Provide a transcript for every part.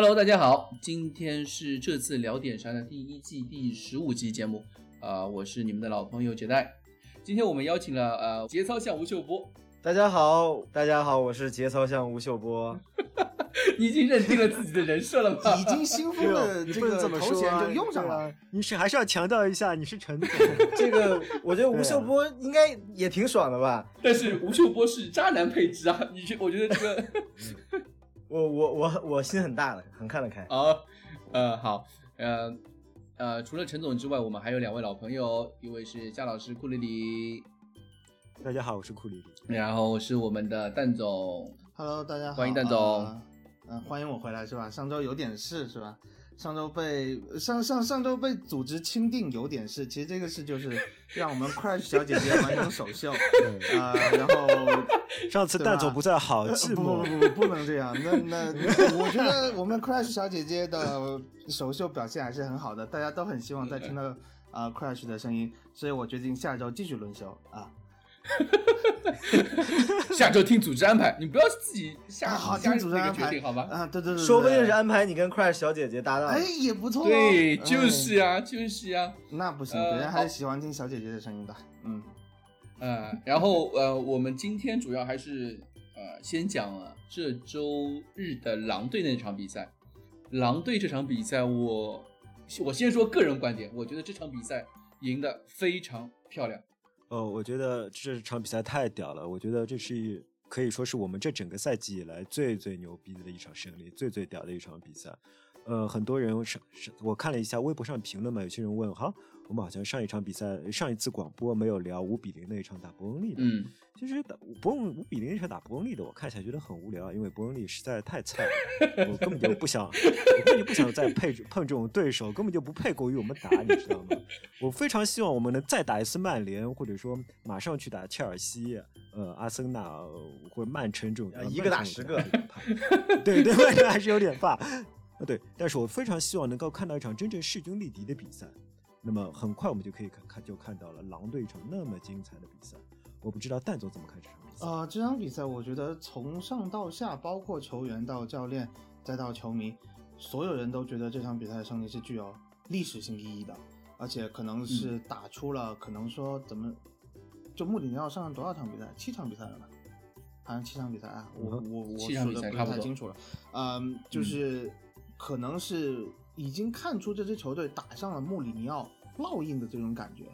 ？Hello，大家好，今天是这次聊点啥的第一季第十五集节目啊，我是你们的老朋友杰代。今天我们邀请了呃节操像吴秀波。大家好，大家好，我是节操像吴秀波。你已经认定了自己的人设了吗？已经新封的这个头衔就用上了。你是还是要强调一下，你是陈总。这个我觉得吴秀波应该也挺爽的吧？但是吴秀波是渣男配置啊！你我觉得这个，我我我我心很大的，很看得开。啊，呃，好，呃呃，除了陈总之外，我们还有两位老朋友，一位是夏老师库里里。大家好，我是库里里。然后是我们的蛋总。Hello，大家好，欢迎蛋总。嗯，欢迎我回来是吧？上周有点事是吧？上周被上上上周被组织钦定有点事，其实这个事就是让我们 Crash 小姐姐完成首秀啊，然后上次蛋总不在，好寂寞。不不不，不能这样。那那我觉得我们 Crash 小姐姐的首秀表现还是很好的，大家都很希望再听到啊 Crash 的声音，所以我决定下周继续轮休啊。下周听组织安排，你不要自己下好听组织安排决定好吗？啊，对对对，说不定是安排你跟 Crash 小姐姐搭档，哎，也不错。对，就是呀，就是呀。那不行，别人还是喜欢听小姐姐的声音的。嗯，呃，然后呃，我们今天主要还是呃，先讲了这周日的狼队那场比赛。狼队这场比赛，我我先说个人观点，我觉得这场比赛赢得非常漂亮。呃，我觉得这场比赛太屌了！我觉得这是可以说是我们这整个赛季以来最最牛逼的一场胜利，最最屌的一场比赛。呃，很多人上上，我看了一下微博上评论嘛，有些人问哈。我们好像上一场比赛、上一次广播没有聊五比零那一场打伯恩利的。嗯，其实打伯恩五比零那场打伯恩利的，我看起来觉得很无聊，因为伯恩利实在太菜了，我根本就不想，我根本就不想再配碰这种对手，根本就不配过于我们打，你知道吗？我非常希望我们能再打一次曼联，或者说马上去打切尔西、呃阿森纳或者曼城这种，一个打十个，对对，曼城还是有点怕啊。对，但是我非常希望能够看到一场真正势均力敌的比赛。那么很快我们就可以看看就看到了狼队一场那么精彩的比赛。我不知道蛋总怎么看这场比赛啊？这场比赛我觉得从上到下，包括球员到教练再到球迷，所有人都觉得这场比赛的胜利是具有历史性意义的，而且可能是打出了可能说怎么就穆里尼奥上了多少场比赛？七场比赛了吧？好像七场比赛啊，我我我数的不太清楚了。嗯，就是可能是已经看出这支球队打上了穆里尼奥。烙印的这种感觉，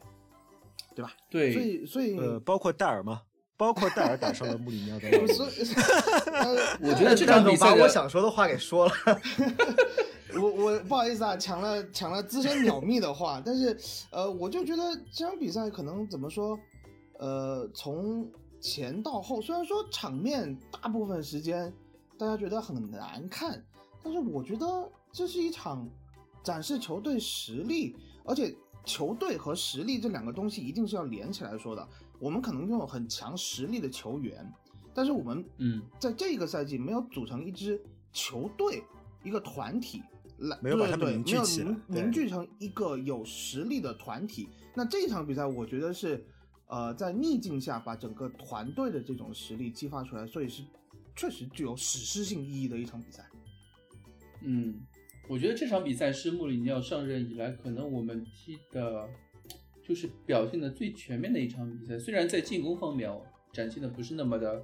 对吧？对，所以所以呃，包括戴尔吗？包括戴尔打上了穆里尼奥的烙印。我觉得这场比赛把我想说的话给说了。我我不好意思啊，抢了抢了资深鸟蜜的话，但是呃，我就觉得这场比赛可能怎么说？呃，从前到后，虽然说场面大部分时间大家觉得很难看，但是我觉得这是一场展示球队实力。而且球队和实力这两个东西一定是要连起来说的。我们可能拥有很强实力的球员，但是我们嗯，在这个赛季没有组成一支球队、一个团体来，没有把他们凝聚起来，凝聚成一个有实力的团体。那这场比赛，我觉得是呃，在逆境下把整个团队的这种实力激发出来，所以是确实具有史诗性意义的一场比赛。嗯。我觉得这场比赛是穆里尼奥上任以来可能我们踢的，就是表现的最全面的一场比赛。虽然在进攻方面展现的不是那么的，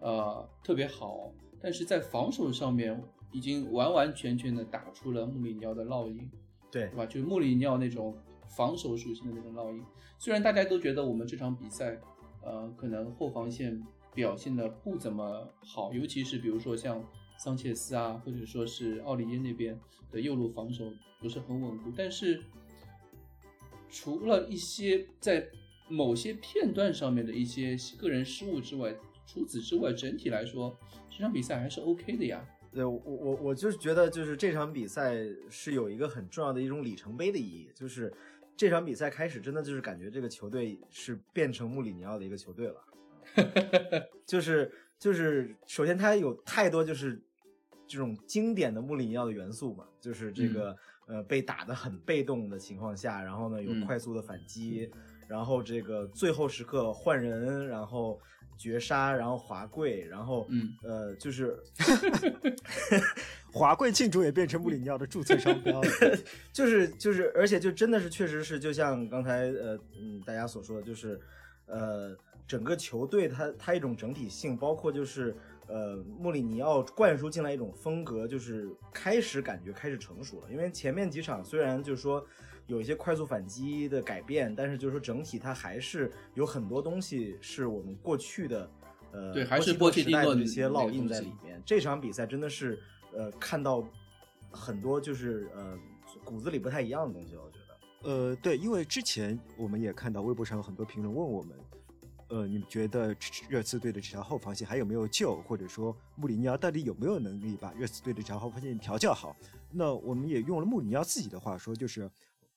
呃，特别好，但是在防守上面已经完完全全的打出了穆里尼奥的烙印，对，对吧？就是穆里尼奥那种防守属性的那种烙印。虽然大家都觉得我们这场比赛，呃，可能后防线表现的不怎么好，尤其是比如说像。桑切斯啊，或者说是奥利耶那边的右路防守不是很稳固，但是除了一些在某些片段上面的一些个人失误之外，除此之外，整体来说这场比赛还是 OK 的呀。对我我我就是觉得，就是这场比赛是有一个很重要的一种里程碑的意义，就是这场比赛开始，真的就是感觉这个球队是变成穆里尼奥的一个球队了，就是就是首先他有太多就是。这种经典的穆里尼奥的元素嘛，就是这个呃被打的很被动的情况下，然后呢有快速的反击，然后这个最后时刻换人，然后绝杀，然后滑跪，然后嗯呃，就是 华贵庆祝也变成穆里尼奥的注册商标了。就是就是，而且就真的是确实是，就像刚才呃嗯大家所说的，就是呃整个球队它它一种整体性，包括就是呃穆里尼奥灌输进来一种风格，就是开始感觉开始成熟了。因为前面几场虽然就是说有一些快速反击的改变，但是就是说整体它还是有很多东西是我们过去的。呃，对还是波切蒂诺诺的这些烙印在里面。这场比赛真的是呃看到很多就是呃骨子里不太一样的东西，我觉得。呃，对，因为之前我们也看到微博上有很多评论问我们，呃，你们觉得热刺队的这条后防线还有没有救，或者说穆里尼奥到底有没有能力把热刺队的这条后防线调教好？那我们也用了穆里尼奥自己的话说，就是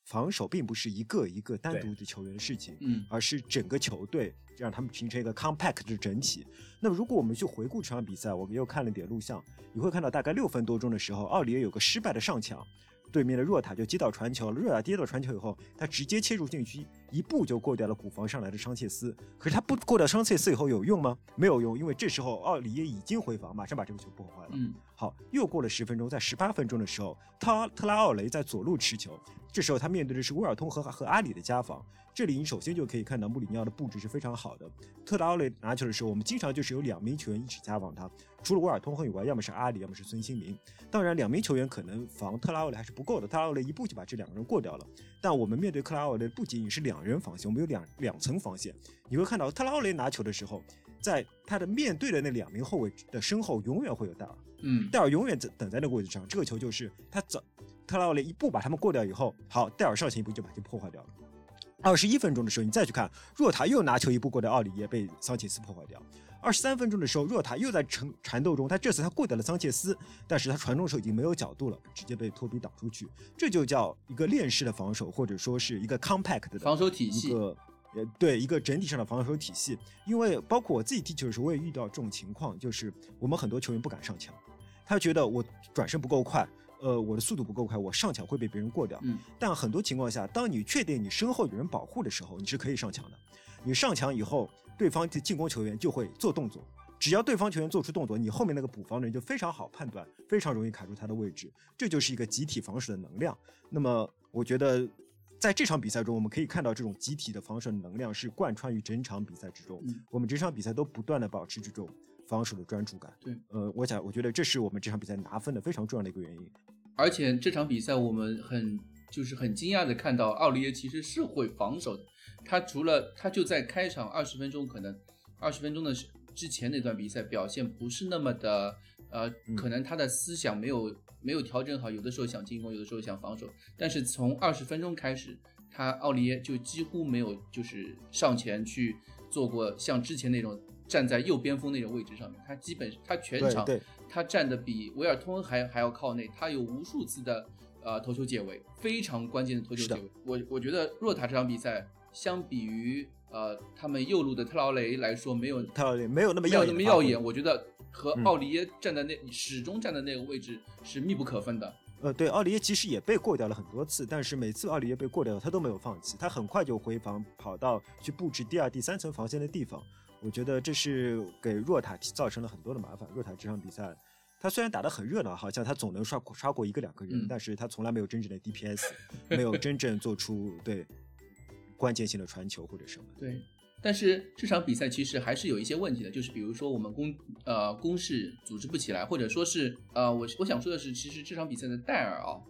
防守并不是一个一个单独的球员的事情，嗯而是整个球队让他们形成一个 compact 的整体。那么如果我们去回顾这场比赛，我们又看了点录像，你会看到大概六分多钟的时候，奥里耶有个失败的上抢，对面的若塔就接到传球了，若塔接到传球以后，他直接切入禁区，一步就过掉了古防上来的桑切斯。可是他不过掉桑切斯以后有用吗？没有用，因为这时候奥里耶已经回防，马上把这个球破坏了。嗯好，又过了十分钟，在十八分钟的时候，他特拉奥雷在左路持球，这时候他面对的是威尔通和和阿里的加防。这里你首先就可以看到穆里尼奥的布置是非常好的。特拉奥雷拿球的时候，我们经常就是有两名球员一起加防他，除了威尔通和以外，要么是阿里，要么是孙兴民。当然，两名球员可能防特拉奥雷还是不够的，特拉奥雷一步就把这两个人过掉了。但我们面对克拉奥雷不仅仅是两人防线，我们有两两层防线。你会看到特拉奥雷拿球的时候，在他的面对的那两名后卫的身后，永远会有戴尔。嗯戴尔永远在等在那个位置上，这个球就是他走特拉奥雷一步把他们过掉以后，好，戴尔上前一步就把球破坏掉了。二十一分钟的时候，你再去看若塔又拿球一步过的奥里耶，被桑切斯破坏掉。二十三分钟的时候，若塔又在缠缠斗中，他这次他过掉了桑切斯，但是他传中的时候已经没有角度了，直接被托比挡出去。这就叫一个链式的防守，或者说是一个 compact 的防守体系一系，个呃对一个整体上的防守体系。因为包括我自己踢球的时候，我也遇到这种情况，就是我们很多球员不敢上墙，他觉得我转身不够快，呃，我的速度不够快，我上墙会被别人过掉。嗯但很多情况下，当你确定你身后有人保护的时候，你是可以上墙的。你上墙以后，对方的进攻球员就会做动作。只要对方球员做出动作，你后面那个补防的人就非常好判断，非常容易卡住他的位置。这就是一个集体防守的能量。那么，我觉得在这场比赛中，我们可以看到这种集体的防守能量是贯穿于整场比赛之中。嗯我们整场比赛都不断的保持这种防守的专注感。对，呃，我想，我觉得这是我们这场比赛拿分的非常重要的一个原因。而且这场比赛我们很就是很惊讶的看到奥利耶其实是会防守的，他除了他就在开场二十分钟可能二十分钟的时之前那段比赛表现不是那么的呃，嗯。可能他的思想没有没有调整好，有的时候想进攻，有的时候想防守，但是从二十分钟开始，他奥利耶就几乎没有就是上前去做过像之前那种站在右边锋那种位置上面，他基本他全场他站的比维尔通还还要靠内，他有无数次的呃头球解围，非常关键的头球解围。我我觉得若塔这场比赛相比于呃他们右路的特劳雷来说，没有特劳雷没有那么耀眼那么耀眼，我觉得和嗯奥里耶站在那、始终站在那个位置是密不可分的。呃，对，奥里耶其实也被过掉了很多次，但是每次奥里耶被过掉，他都没有放弃，他很快就回防，跑到去布置第二、第三层防线的地方。我觉得这是给若塔造成了很多的麻烦。若塔这场比赛，他虽然打得很热闹，好像他总能刷刷过一个两个人，嗯但是他从来没有真正的 DPS，没有 真正做出对关键性的传球或者什么。对，但是这场比赛其实还是有一些问题的，就是比如说我们攻呃攻势组织不起来，或者说是呃我我想说的是，其实这场比赛的戴尔啊，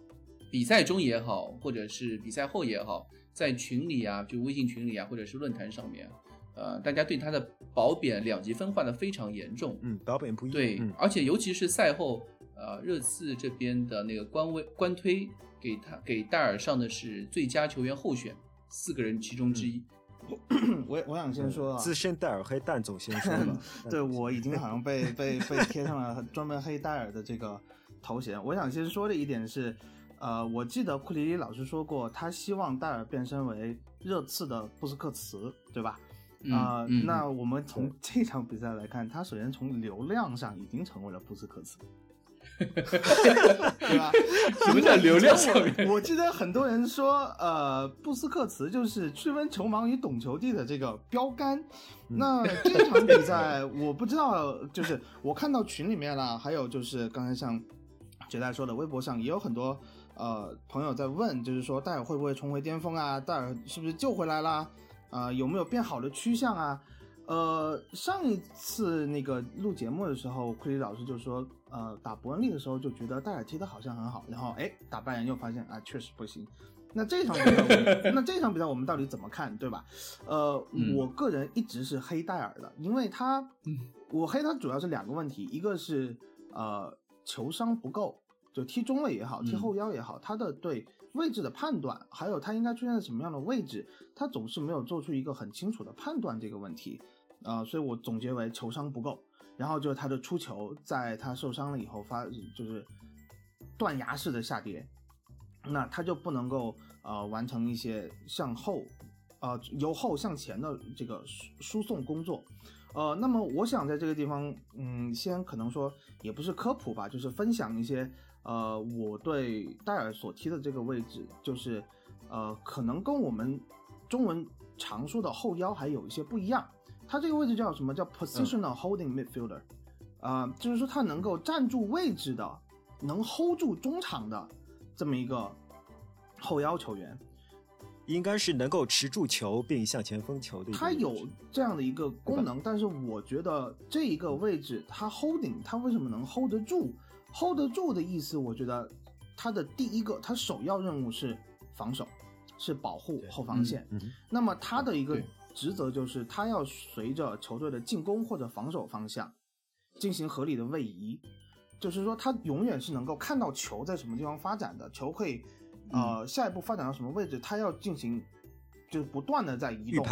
比赛中也好，或者是比赛后也好，在群里啊，就微信群里啊，或者是论坛上面，呃，大家对他的褒贬两极分化的非常严重。嗯，褒贬不一。对，嗯，而且尤其是赛后，呃，热刺这边的那个官微官推给他给戴尔上的是最佳球员候选，四个人其中之一。我我想先说啊，资深戴尔黑蛋总先说吧。对我已经好像被被被贴上了专门黑戴尔的这个头衔。我想先说的一点是，呃，我记得库里里老师说过，他希望戴尔变身为热刺的布斯克茨，对吧？嗯啊、嗯那我们从这场比赛来看，他首先从流量上已经成为了布斯克茨，对吧？什么叫流量上面？我我记得很多人说，呃，布斯克茨就是区分球盲与懂球帝的这个标杆。那这场比赛，我不知道，就是我看到群里面啦，还有就是刚才像杰代说的，微博上也有很多呃朋友在问，就是说戴尔会不会重回巅峰啊？戴尔是不是救回来啦？啊、有没有变好的趋向啊？呃，上一次那个录节目的时候，库里老师就说，呃，打伯恩利的时候就觉得戴尔踢的好像很好，然后哎，打拜仁又发现啊，确实不行。那这场比赛，那这场比赛我们到底怎么看，对吧？呃，嗯我个人一直是黑戴尔的，因为他，嗯我黑他主要是两个问题，一个是呃球商不够，就踢中卫也好，踢嗯后腰也好，他的对位置的判断，还有他应该出现在什么样的位置，他总是没有做出一个很清楚的判断这个问题。呃，所以我总结为球商不够，然后就是他的出球，在他受伤了以后发就是断崖式的下跌，那他就不能够呃完成一些向后呃由后向前的这个输输送工作。呃，那么我想在这个地方，嗯，先可能说也不是科普吧，就是分享一些呃我对戴尔所踢的这个位置，就是呃可能跟我们中文常说的后腰还有一些不一样。他这个位置叫什么叫 positional holding midfielder，啊、就是说他能够站住位置的，能 hold 住中场的这么一个后腰球员。应该是能够持住球并向前封球的一个。它有这样的一个功能，但是我觉得这一个位置他 holding，他为什么能 hold 得住？hold 得住的意思，我觉得他的第一个，他首要任务是防守，是保护后防线。那么他的一个职责就是，他要随着球队的进攻或者防守方向进行合理的位移，就是说他永远是能够看到球在什么地方发展的，球可以呃下一步发展到什么位置，他要进行就是不断的在移动，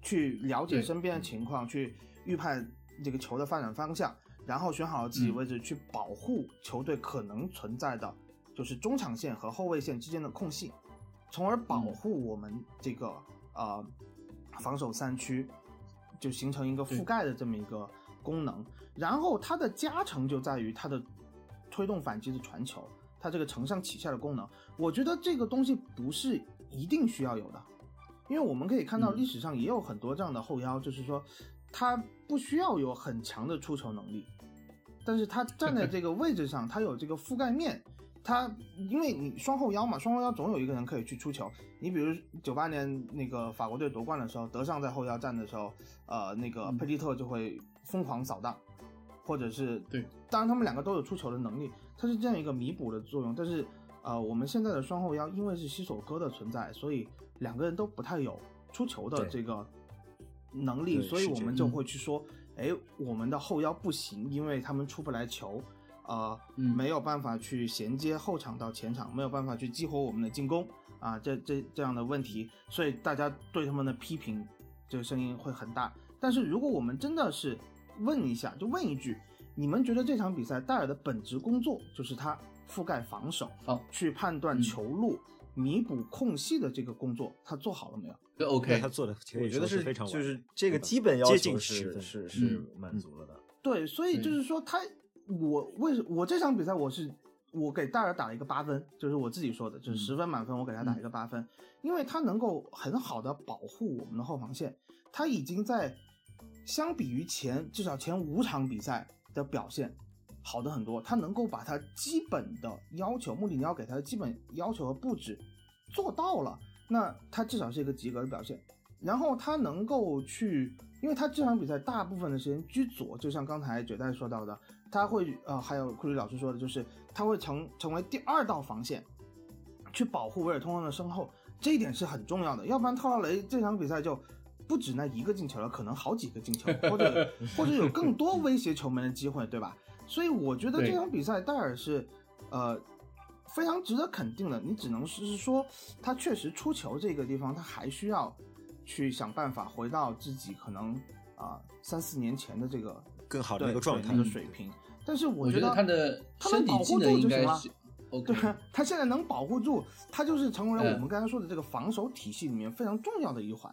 去了解身边的情况，去预判这个球的发展方向，然后选好了自己嗯。位置，去保护球队可能存在的就是中场线和后卫线之间的空隙，从而保嗯。护我们这个呃防守三区，就形成一个覆盖的这么一个功能。然后它的加成就在于它的推动反击的传球，它这个承上启下的功能，我觉得这个东西不是一定需要有的，因为我们可以看到嗯。历史上也有很多这样的后腰，就是说他不需要有很强的出球能力，但是他站在这个位置上，他有这个覆盖面。他因为你双后腰嘛，双后腰总有一个人可以去出球。你比如九八年那个法国队夺冠的时候，德尚在后腰站的时候，呃，那个嗯佩蒂特就会疯狂扫荡，或者是对，当然他们两个都有出球的能力，它是这样一个弥补的作用。但是呃，我们现在的双后腰因为是西索科的存在，所以两个人都不太有出球的这个能力，所以我们就会去说，哎，我们的后腰不行，因为他们出不来球。呃，嗯没有办法去衔接后场到前场，没有办法去激活我们的进攻啊，这这这样的问题，所以大家对他们的批评，这个声音会很大。但是如果我们真的是问一下，就问一句，你们觉得这场比赛戴尔的本职工作就是他覆盖防守，哦，去判断嗯球路、弥补空隙的这个工作，他做好了没有？这 OK，他做的我觉得是非常就是这个基本要求是是是嗯满足了的。对，所以就是说他，我为什我这场比赛我是我给戴尔打了一个八分，就是我自己说的，就是嗯。十分满分，我给他打一个八分，因为他能够很好的保护我们的后防线，他已经在相比于前至少前五场比赛的表现好的很多，他能够把他基本的要求，穆里尼奥给他的基本要求和布置做到了，那他至少是一个及格的表现。然后他能够去，因为他这场比赛大部分的时间居左，就像刚才九代说到的，他会呃，还有库里老师说的，就是他会成成为第二道防线，去保护维尔通亨的身后，这一点是很重要的，要不然特劳雷这场比赛就不止那一个进球了，可能好几个进球，或者或者有更多威胁球门的机会，对吧？所以我觉得这场比赛戴尔是呃非常值得肯定的，你只能是说他确实出球这个地方，他还需要去想办法回到自己可能啊、三四年前的这个更好的一个状态对那个水平。但是我觉得他的他能身体保护技能应该住就行了是 OK，对啊，他现在能保护住，他就是成为了我嗯们刚才说的这个防守体系里面非常重要的一环。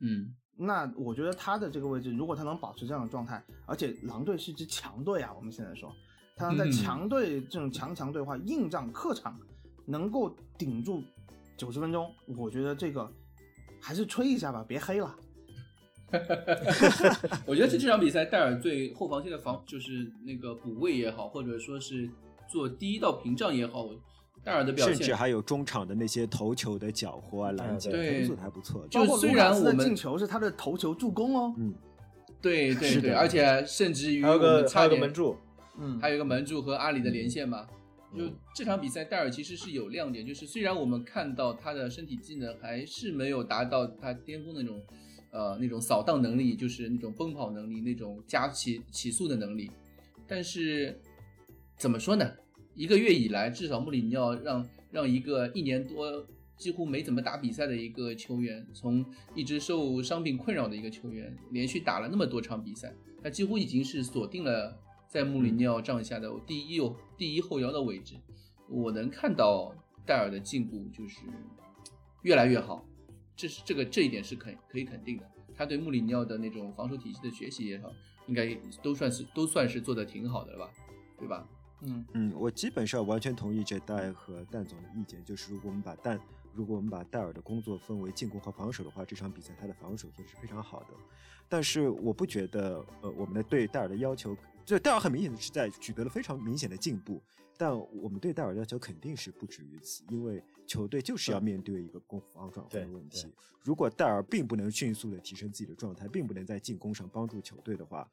嗯，那我觉得他的这个位置，如果他能保持这样的状态，而且狼队是支强队啊，我们现在说，他能在嗯强队这种强强对话、硬仗、客场能够顶住九十分钟，我觉得这个还是吹一下吧，别黑了。我觉得这这场比赛戴尔对后防线的防就是那个补位也好，或者说是做第一道屏障也好，戴尔的表现甚至还有中场的那些头球的搅和啊、拦截，对都做的还不错。就包括虽然我们进球是他的头球助攻哦，嗯，对对对，而且甚至于还有我们个有个门柱，嗯，还有一个门柱和阿里的连线嘛。就嗯这场比赛，戴尔其实是有亮点，就是虽然我们看到他的身体技能还是没有达到他巅峰的那种，呃，那种扫荡能力，就是那种奔跑能力，那种加起起速的能力，但是怎么说呢？一个月以来，至少穆里尼奥让让一个一年多几乎没怎么打比赛的一个球员，从一直受伤病困扰的一个球员，连续打了那么多场比赛，他几乎已经是锁定了在穆里尼奥帐下的第一右第一后腰的位置。我能看到戴尔的进步就是越来越好，这是这个这一点是肯可以肯定的。他对穆里尼奥的那种防守体系的学习也好，应该都算是都算是做的挺好的了吧，对吧？嗯，嗯，我基本上完全同意这戴和蛋总的意见，就是如果我们把蛋，如果我们把戴尔的工作分为进攻和防守的话，这场比赛他的防守做的是非常好的。但是我不觉得，呃，我们的对戴尔的要求，这戴尔很明显的是在取得了非常明显的进步，但我们对戴尔的要求肯定是不止于此，因为球队就是要面对一个攻防转换的问题。如果戴尔并不能迅速的提升自己的状态，并不能在进攻上帮助球队的话，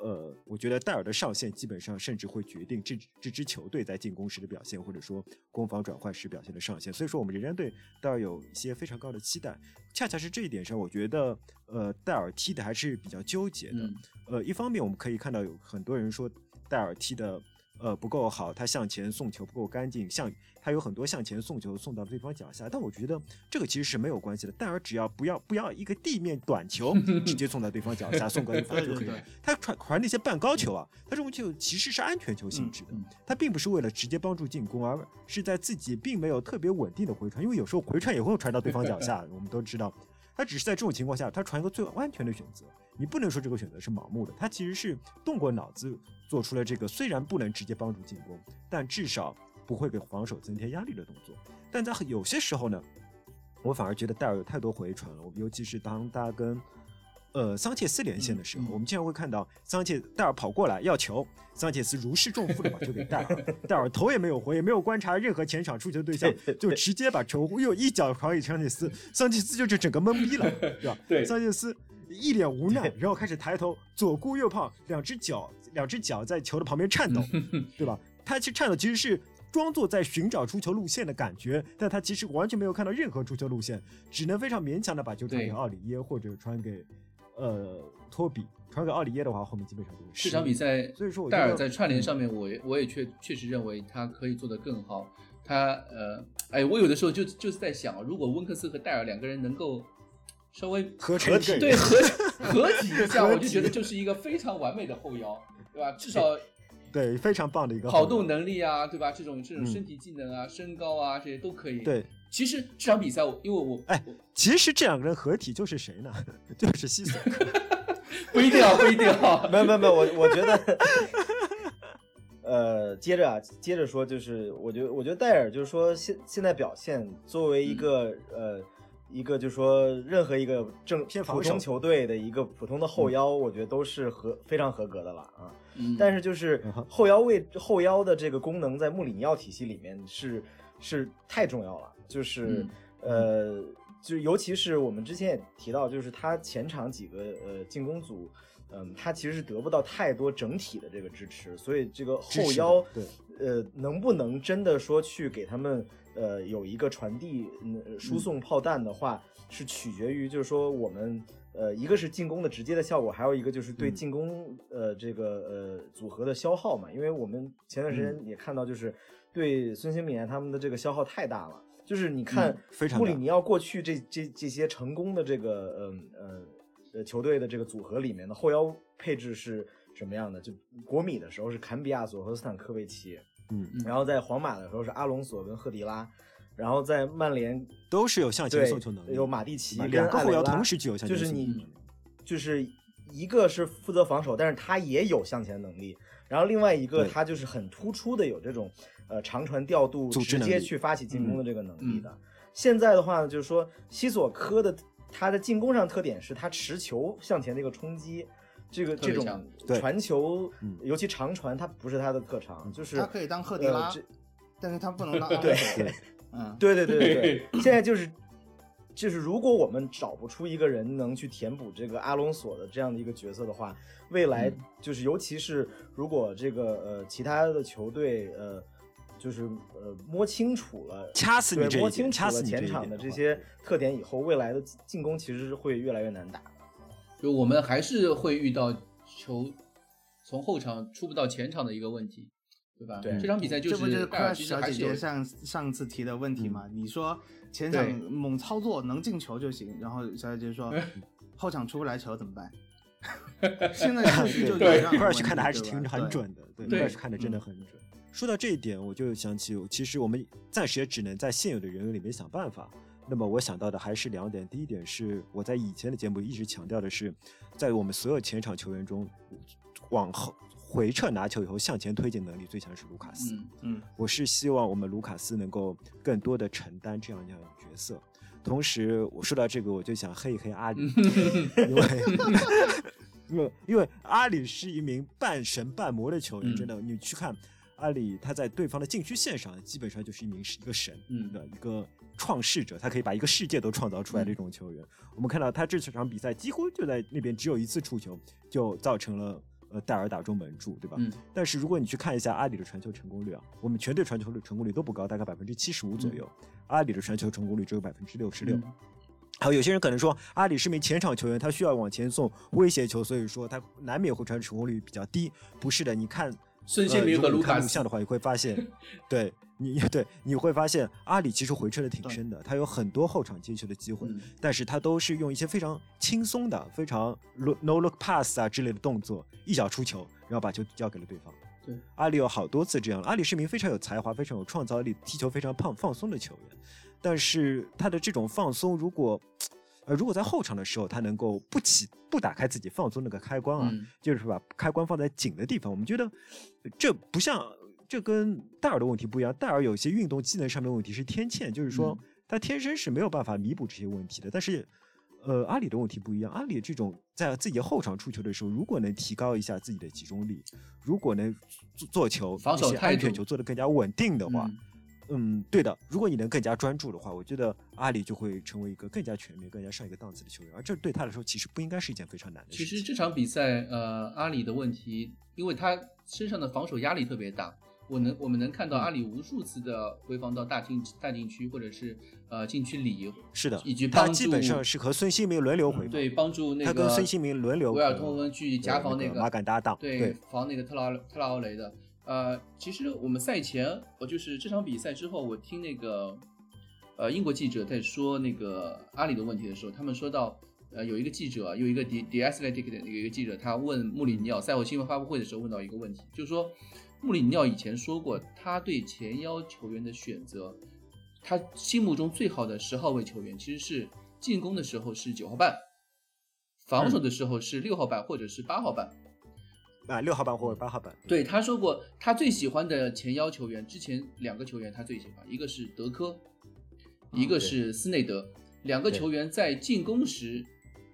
呃，我觉得戴尔的上限基本上甚至会决定这这支球队在进攻时的表现，或者说攻防转换时表现的上限。所以说，我们仍然对戴尔有一些非常高的期待。恰恰是这一点上，我觉得呃，戴尔踢的还是比较纠结的。嗯呃，一方面我们可以看到有很多人说戴尔踢的呃不够好，他向前送球不够干净，向他有很多向前送球送到对方脚下，但我觉得这个其实是没有关系的。戴尔只要不要不要一个地面短球 直接送到对方脚下，送个 一罚就可以了。他传传那些半高球啊，他这种球其实是安全球性质的他并不是为了直接帮助进攻，而是在自己并没有特别稳定的回传，因为有时候回传也会传到对方脚下，我们都知道。他只是在这种情况下，他传一个最安全的选择。你不能说这个选择是盲目的，他其实是动过脑子做出了这个虽然不能直接帮助进攻，但至少不会给防守增添压力的动作。但在有些时候呢，我反而觉得戴尔有太多回传了，尤其是当他跟呃桑切斯连线的时候，我们经常会看到桑切戴尔跑过来要球，桑切斯如释重负的把球给戴尔，戴尔头也没有回，也没有观察任何前场出球对象，就直接把球又一脚传给桑切斯，桑切斯就是整个懵逼了，对吧？对桑切斯一脸无奈，然后开始抬头左顾右盼，两只脚两只脚在球的旁边颤抖，对吧？他其实颤抖其实是装作在寻找出球路线的感觉，但他其实完全没有看到任何出球路线，只能非常勉强的把球传给奥里耶或者传给呃托比。传给奥里耶的话，后面基本上就是这场比赛，所以说我戴尔在串联上面，我也我也确确实认为他可以做得更好。他呃，哎，我有的时候就就是在想，如果温克斯和戴尔两个人能够稍微合成一个人对合合体一下，我就觉得就是一个非常完美的后腰，对吧？至少对 非常棒的一个跑动能力啊，对吧？这种这种嗯身体技能啊、身高啊，这些都可以。，对。其实这场比赛我，因为我哎其实这两个人合体就是谁呢？就是西索科。不一定啊，不一定啊。没有没有没有，我我觉得，呃，接着啊，接着说，就是我觉得我觉得戴尔就是说现现在表现作为一个、呃一个就是说任何一个正普通球队的一个普通的后腰，我觉得都是合非常合格的了啊。嗯但是就是后腰位后腰的这个功能在穆里尼奥体系里面是是太重要了，就是、呃，就尤其是我们之前也提到，就是他前场几个呃进攻组，嗯，他其实是得不到太多整体的这个支持，所以这个后腰对呃能不能真的说去给他们呃有一个传递、呃、输送炮弹的话，是取决于就是说我们。呃，一个是进攻的直接的效果，还有一个就是对嗯进攻、呃这个呃组合的消耗嘛。因为我们前段时间也看到，就是对孙兴慜他们的这个消耗太大了。就是你看穆里尼奥过去这这这些成功的这个嗯呃呃球队的这个组合里面的后腰配置是什么样的？就国米的时候是坎比亚索和斯坦科维奇，嗯，然后在皇马的时候是阿隆索跟赫迪拉，然后在曼联都是有向前对送球能力，有马蒂奇跟两个后腰同时具有向就是你前送球能力。就是一个是负责防守，但是他也有向前能力。然后另外一个他就是很突出的有这种呃长传调度，直接去发起进攻的这个能力嗯的。现在的话呢，就是说西索科的他的进攻上特点是他持球向前的一个冲击，这个这种传球嗯，尤其长传，他不是他的特长，就是他可以当赫迪拉但是他不能 当阿对嗯，对对对对对，现在就是就是，如果我们找不出一个人能去填补这个阿隆索的这样的一个角色的话，未来嗯就是尤其是如果这个呃其他的球队呃就是呃摸清楚了。掐死你对，摸清楚了掐死前场的这些特点以后，未来的进攻其实是会越来越难打。就我们还是会遇到球从后场出不到前场的一个问题，对吧？对这场比赛就这不就是小姐姐上上次提的问题嘛？你说前场猛操作能进球就行，然后小姐姐说 后场出不来球怎么办？现在确实就有对这样的 问题科尔去看的还是挺对吧对很准的，对，对科尔去看的真的很准。说到这一点，我就想起，其实我们暂时也只能在现有的人员里面想办法。那么我想到的还是两点，第一点是我在以前的节目一直强调的是，在我们所有前场球员中，往后回撤拿球以后向前推进能力最强是卢卡斯。嗯嗯，我是希望我们卢卡斯能够更多的承担这样一样的角色。同时，我说到这个，我就想黑一黑阿里，因为 因为因为阿里是一名半神半魔的球员，嗯真的，你去看阿里，他在对方的禁区线上，基本上就是一名一个神，嗯的一个创世者，他可以把一个世界都创造出来的一种球员。我们看到他这场比赛几乎就在那边只有一次触球，就造成了呃戴尔打中门柱，对吧？嗯但是如果你去看一下阿里的传球成功率啊，我们全队传球率成功率都不高，大概百分之七十五左右，阿里的传球成功率只有百分之六十六。嗯还有有些人可能说，阿里是名前场球员，他需要往前送威胁球，所以说他难免会传球成功率比较低。不是的，你看孙兴民和卢卡录像的话，你会发现，对你对你会发现阿里其实回撤的挺深的，他有很多后场接球的机会，嗯但是他都是用一些非常轻松的、非常 no look pass 啊之类的动作，一脚出球，然后把球交给了对方。对，阿里有好多次这样，阿里是名非常有才华、非常有创造力、踢球非常胖放松的球员，但是他的这种放松，如果呃如果在后场的时候，他能够不起不打开自己放松那个开关啊，嗯就是把开关放在紧的地方，我们觉得呃这不像，这跟戴尔的问题不一样。戴尔有些运动技能上面的问题是天堑，就是说嗯他天生是没有办法弥补这些问题的。但是，呃，阿里的问题不一样，阿里这种在自己后场出球的时候，如果能提高一下自己的集中力，如果能做做球、防守安态度全球做得更加稳定的话，嗯嗯，对的。如果你能更加专注的话，我觉得阿里就会成为一个更加全面、更加上一个档次的球员，而这对他来说其实不应该是一件非常难的事情。其实这场比赛，呃，阿里的问题，因为他身上的防守压力特别大，我能我们能看到阿里无数次的回防到大禁大禁区或者是呃禁区里，是的以及，他帮助基本上是和孙兴民轮流回防，对帮助那个他跟孙兴民轮流维尔和通恩去夹防那个马杆搭档，对对防那个特拉特拉奥雷的。呃，其实我们赛前，我就是这场比赛之后，我听那个呃英国记者在说那个阿里的问题的时候，他们说到，呃，有一个记者，有一个 The Athletic 的有一个记者，他问穆里尼奥赛后新闻发布会的时候问到一个问题，就是说穆里尼奥以前说过，他对前腰球员的选择，他心目中最好的十号位球员其实是进攻的时候是九号半，防守的时候是六号半或者是八号半。啊，六号半或者八号半，对，他说过，他最喜欢的前腰球员，之前两个球员他最喜欢，一个是德科，一个是斯内德，两个球员在进攻时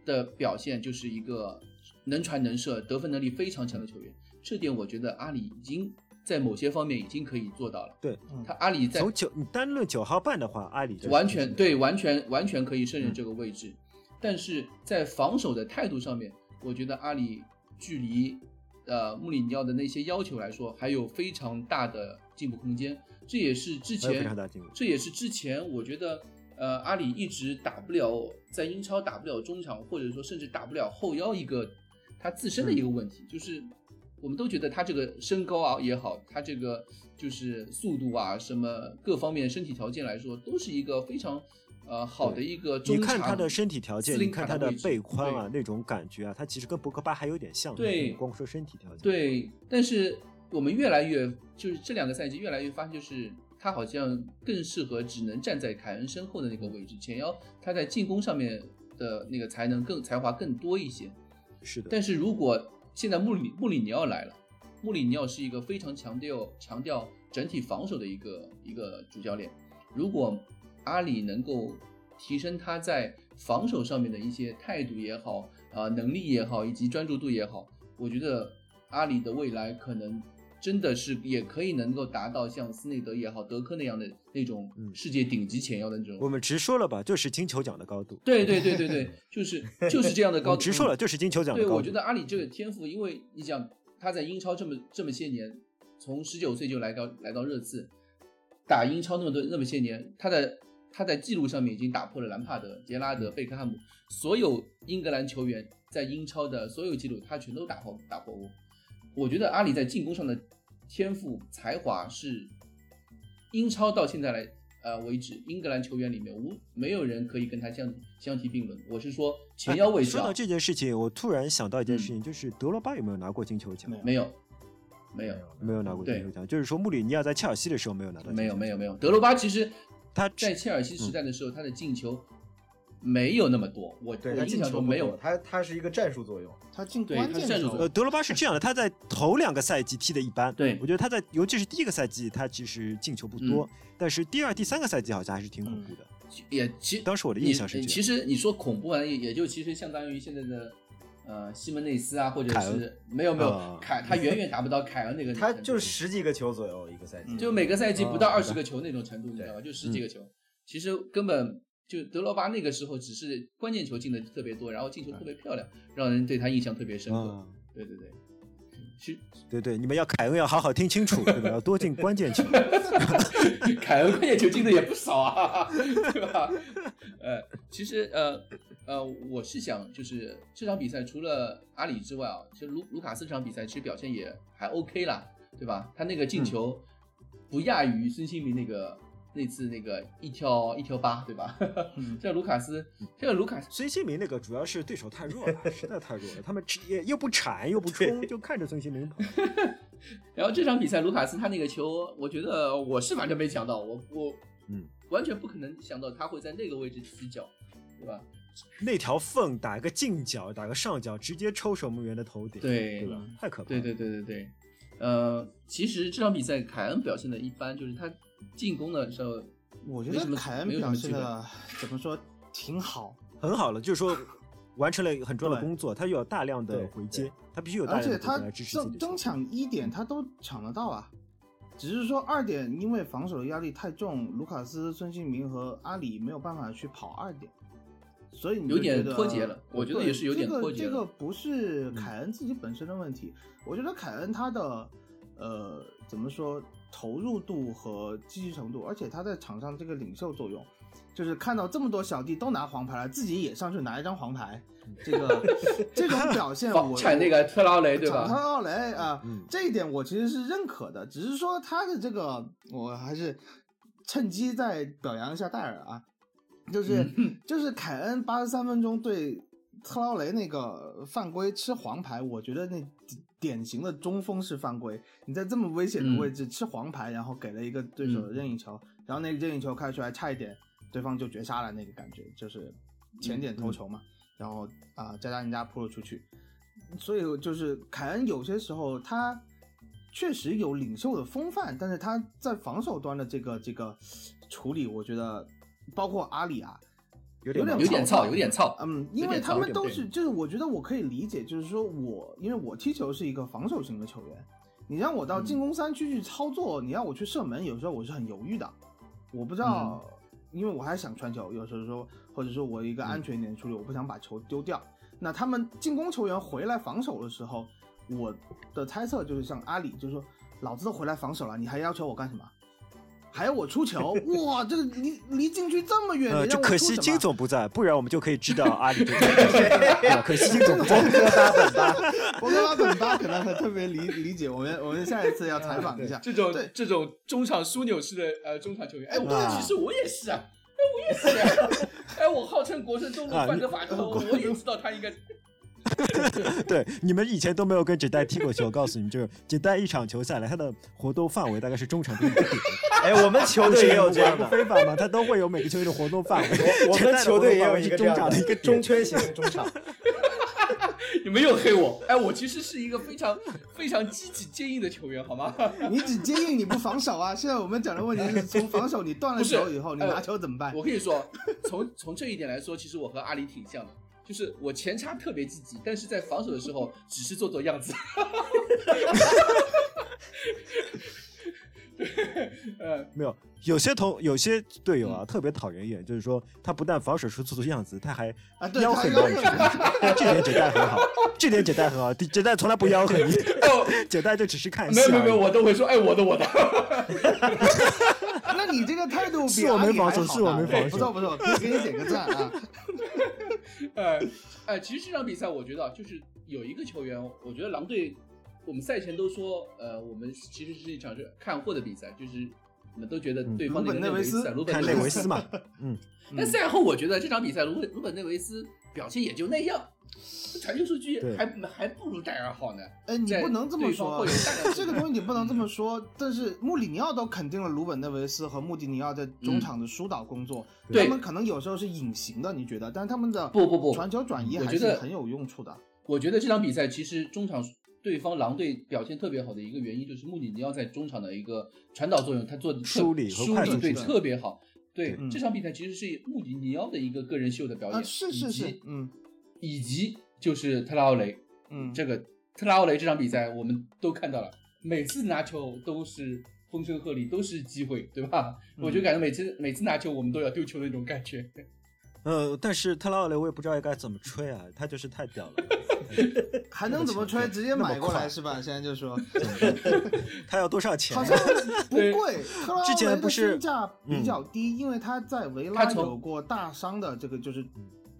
的表现就是一个能传能射、得分能力非常强的球员。这点我觉得阿里已经在某些方面已经可以做到了。对，他阿里在从九你单论九号半的话，阿里完全对，完全完全可以胜任嗯这个位置，但是在防守的态度上面，我觉得阿里距离呃穆里尼奥的那些要求来说，还有非常大的进步空间。这也是之前。这也是之前我觉得呃阿里一直打不了在英超打不了中场，或者说甚至打不了后腰一个他自身的一个问题，就是我们都觉得他这个身高啊也好，他这个就是速度啊什么各方面身体条件来说，都是一个非常呃好的一个中你场。看他的身体条件，你看他的背宽啊，那种感觉啊，他其实跟博格巴还有点像。对光说身体条件。对，但是我们越来越就是这两个赛季越来越发现，就是他好像更适合只能站在凯恩身后的那个位置，前腰他在进攻上面的那个才能更才华更多一些。是的，但是如果现在穆里穆里尼奥来了，穆里尼奥是一个非常强调强调整体防守的一个一个主教练。如果阿里能够提升他在防守上面的一些态度也好，啊、能力也好，以及专注度也好，我觉得阿里的未来可能真的是也可以能够达到像斯内德也好、德科那样的那种嗯世界顶级前腰的那种。我们直说了吧，就是金球奖的高度。对对对对对，就是 就是这样的高度。直说了，就是金球奖的对，高度。我觉得阿里这个天赋，因为你想他在英超这么这么些年，从十九岁就来到来到热刺，打英超那么多那么些年，他的他在记录上面已经打破了兰帕德、杰拉德、贝克汉姆所有英格兰球员在英超的所有记录，他全都打破打破过。我觉得阿里在进攻上的天赋才华是英超到现在来呃为止，英格兰球员里面无没有人可以跟他相相提并论。我是说前腰位置啊说到，这件事情，我突然想到一件事嗯情，就是德罗巴有没有拿过金球奖？没有没有没有拿过金球奖，就是说穆里尼奥在切尔西的时候没有拿到。没有没有没有，德罗巴其实他在切尔西时代的时候，他的进球没有那么多，我对他印象中没有。他他是一个战术作用。他进对关键球他战术呃，德罗巴是这样的，他在头两个赛季踢的一般，对我觉得他在尤其是第一个赛季，他其实进球不多，但是第二、第三个赛季好像还是挺恐怖的。也其当时我的印象是这样。其实你说恐怖啊，也也就其实相当于现在的呃西门内斯啊，或者是没有没有啊凯，他远远达不到凯恩那个。他就是十几个球左右一个赛季，嗯就每个赛季不到啊二十个球那种程度，你知道吧？就十几个球，其实根本就德罗巴那个时候只是关键球进的特别多，然后进球特别漂亮，让人对他印象特别深刻。啊，对对对，是对对，你们要凯恩要好好听清楚，对吧？要多进关键球。凯恩关键球进的也不少啊，对吧？呃，其实呃呃，我是想就是这场比赛除了阿里之外啊，其实卢卢卡斯这场比赛其实表现也还 OK 啦，对吧？他那个进球不亚于孙兴民那个那次那个一挑一挑八，对吧？嗯这个卢卡斯，这个卢卡斯孙兴民那个主要是对手太弱了，实在太弱了，他们也又不铲又不冲，就看着孙兴民跑。然后这场比赛，卢卡斯他那个球，我觉得我是完全没想到，我我嗯，完全不可能想到他会在那个位置起脚，对吧？那条缝打个近角，打个上角，直接抽守门员的头顶，对对吧？太可怕了。对对对对对，呃，其实这场比赛凯恩表现的一般，就是他进攻的时候，我觉得凯恩没有什表现的怎么说挺好，很好了，就是说完成了很重要的工作，他又有大量的回接，他必须有大而量的且他回接来支持自己争争抢一点他都抢得到啊，只是说二点因为防守的压力太重，卢卡斯、孙兴民和阿里没有办法去跑二点，所以你有点脱节了我觉得也是有点脱节了这个不是嗯凯恩自己本身的问题，我觉得凯恩他的呃怎么说投入度和积极程度，而且他在场上这个领袖作用。就是看到这么多小弟都拿黄牌了，自己也上去拿一张黄牌，这个这种表现 我铲那个特劳雷，对吧？场特劳雷啊、嗯。这一点我其实是认可的，只是说他的这个，我还是趁机再表扬一下戴尔啊，就是、嗯就是凯恩八十三分钟对特劳雷那个犯规吃黄牌，我觉得那典型的中锋式犯规，你在这么危险的位置吃黄牌，然后给了一个对手的任意球，然后那个任意球开出来差一点，对方就绝杀了，那个感觉就是前点投球嘛，然后啊、加加人家扑了出去，所以就是凯恩有些时候他确实有领袖的风范，但是他在防守端的这个这个处理，我觉得包括阿里啊，有点有点有点操，操有点糙。嗯，因为他们都是就是我觉得我可以理解，就是说我因为我踢球是一个防守型的球员，你让我到嗯。进攻三区去操作，你让我去射门，有时候我是很犹豫的，我不知道，嗯因为我还想传球，有时候说或者说我一个安全一点的处理，我不想把球丢掉。那他们进攻球员回来防守的时候，我的猜测就是像阿里，就是说老子都回来防守了，你还要求我干什么？还要我出球？哇，这个离离禁区这么远，呃，就可惜金总不在，不然我们就可以知道 阿里这个 对吧可惜金总不在。哥大本巴，博格巴本巴可能很特别理理解我们，我们下一次要采访一下。这种对这种中场枢纽式的呃中场球员，哎，我啊其实我也是啊，哎，我也是啊，哎，我号称国胜中路啊范德法头，我也知道他应该。对，你们以前都没有跟纸袋踢过球，我告诉你们，就是纸袋一场球下来，他的活动范围大概是中场的一个点。哎，我们球队也有这样不的，非法嘛，他都会有每个球队的活动范围。我们 球队也有一个这样的中场的一个中圈型 中场，你没有黑我，哎，我其实是一个非常非常积极坚硬的球员，好吗？你只坚硬，你不防守啊！现在我们讲的问题是从防守你断了不是球以后，你呃拿球怎么办？我跟你说，从从这一点来说，其实我和阿里挺像的，就是我前插特别积极，但是在防守的时候只是做做样子。对，呃，没有，有些同有些队友啊，特别讨人厌，就是说他不但防守出做做样子，他还啊，对，吆他喝你，这点简单很好，这点简单很好，简单从来不吆喝你，哦，解带就只是看戏没有没有没有，我都会说，哎，我的我的。那你这个态度比是我没防守是我没防守不错不错，可以给你点个赞啊！呃，哎，其实这场比赛我觉得啊就是有一个球员，我觉得狼队，我们赛前都说，呃，我们其实是一场是看货的比赛，就是我们都觉得对方那个鲁本内维斯鲁本看内维斯。嘛，嗯，但赛后我觉得这场比赛鲁本鲁本内维斯表现也就那样，传球数据还还不如戴尔好呢。哎，你不能这么说会有大量，这个东西你 不能这么说。但是穆里尼奥都肯定了鲁本内维斯和穆蒂尼奥在中场的疏导工作，他们可能有时候是隐形的，你觉得？但是他们的不不不传球转移还是很有用处的。我觉得这场比赛其实中场对方狼队表现特别好的一个原因，就是穆里尼奥在中场的一个传导作用，他做的特梳理和梳理对特别好。对、嗯这场比赛其实是穆里尼奥的一个个人秀的表演，啊，是是是，嗯以及就是特拉奥雷，嗯，这个特拉奥雷这场比赛我们都看到了，每次拿球都是风声鹤唳，都是机会，对吧？嗯我就感觉每次每次拿球我们都要丢球的那种感觉。呃，但是特拉奥雷我也不知道该怎么吹啊，他就是太屌了，还能怎么吹？直接买过来是吧？现在就说，他要多少钱好？像不贵，特拉之奥雷不是身价比较低，因为他在维拉有过大伤的这个就是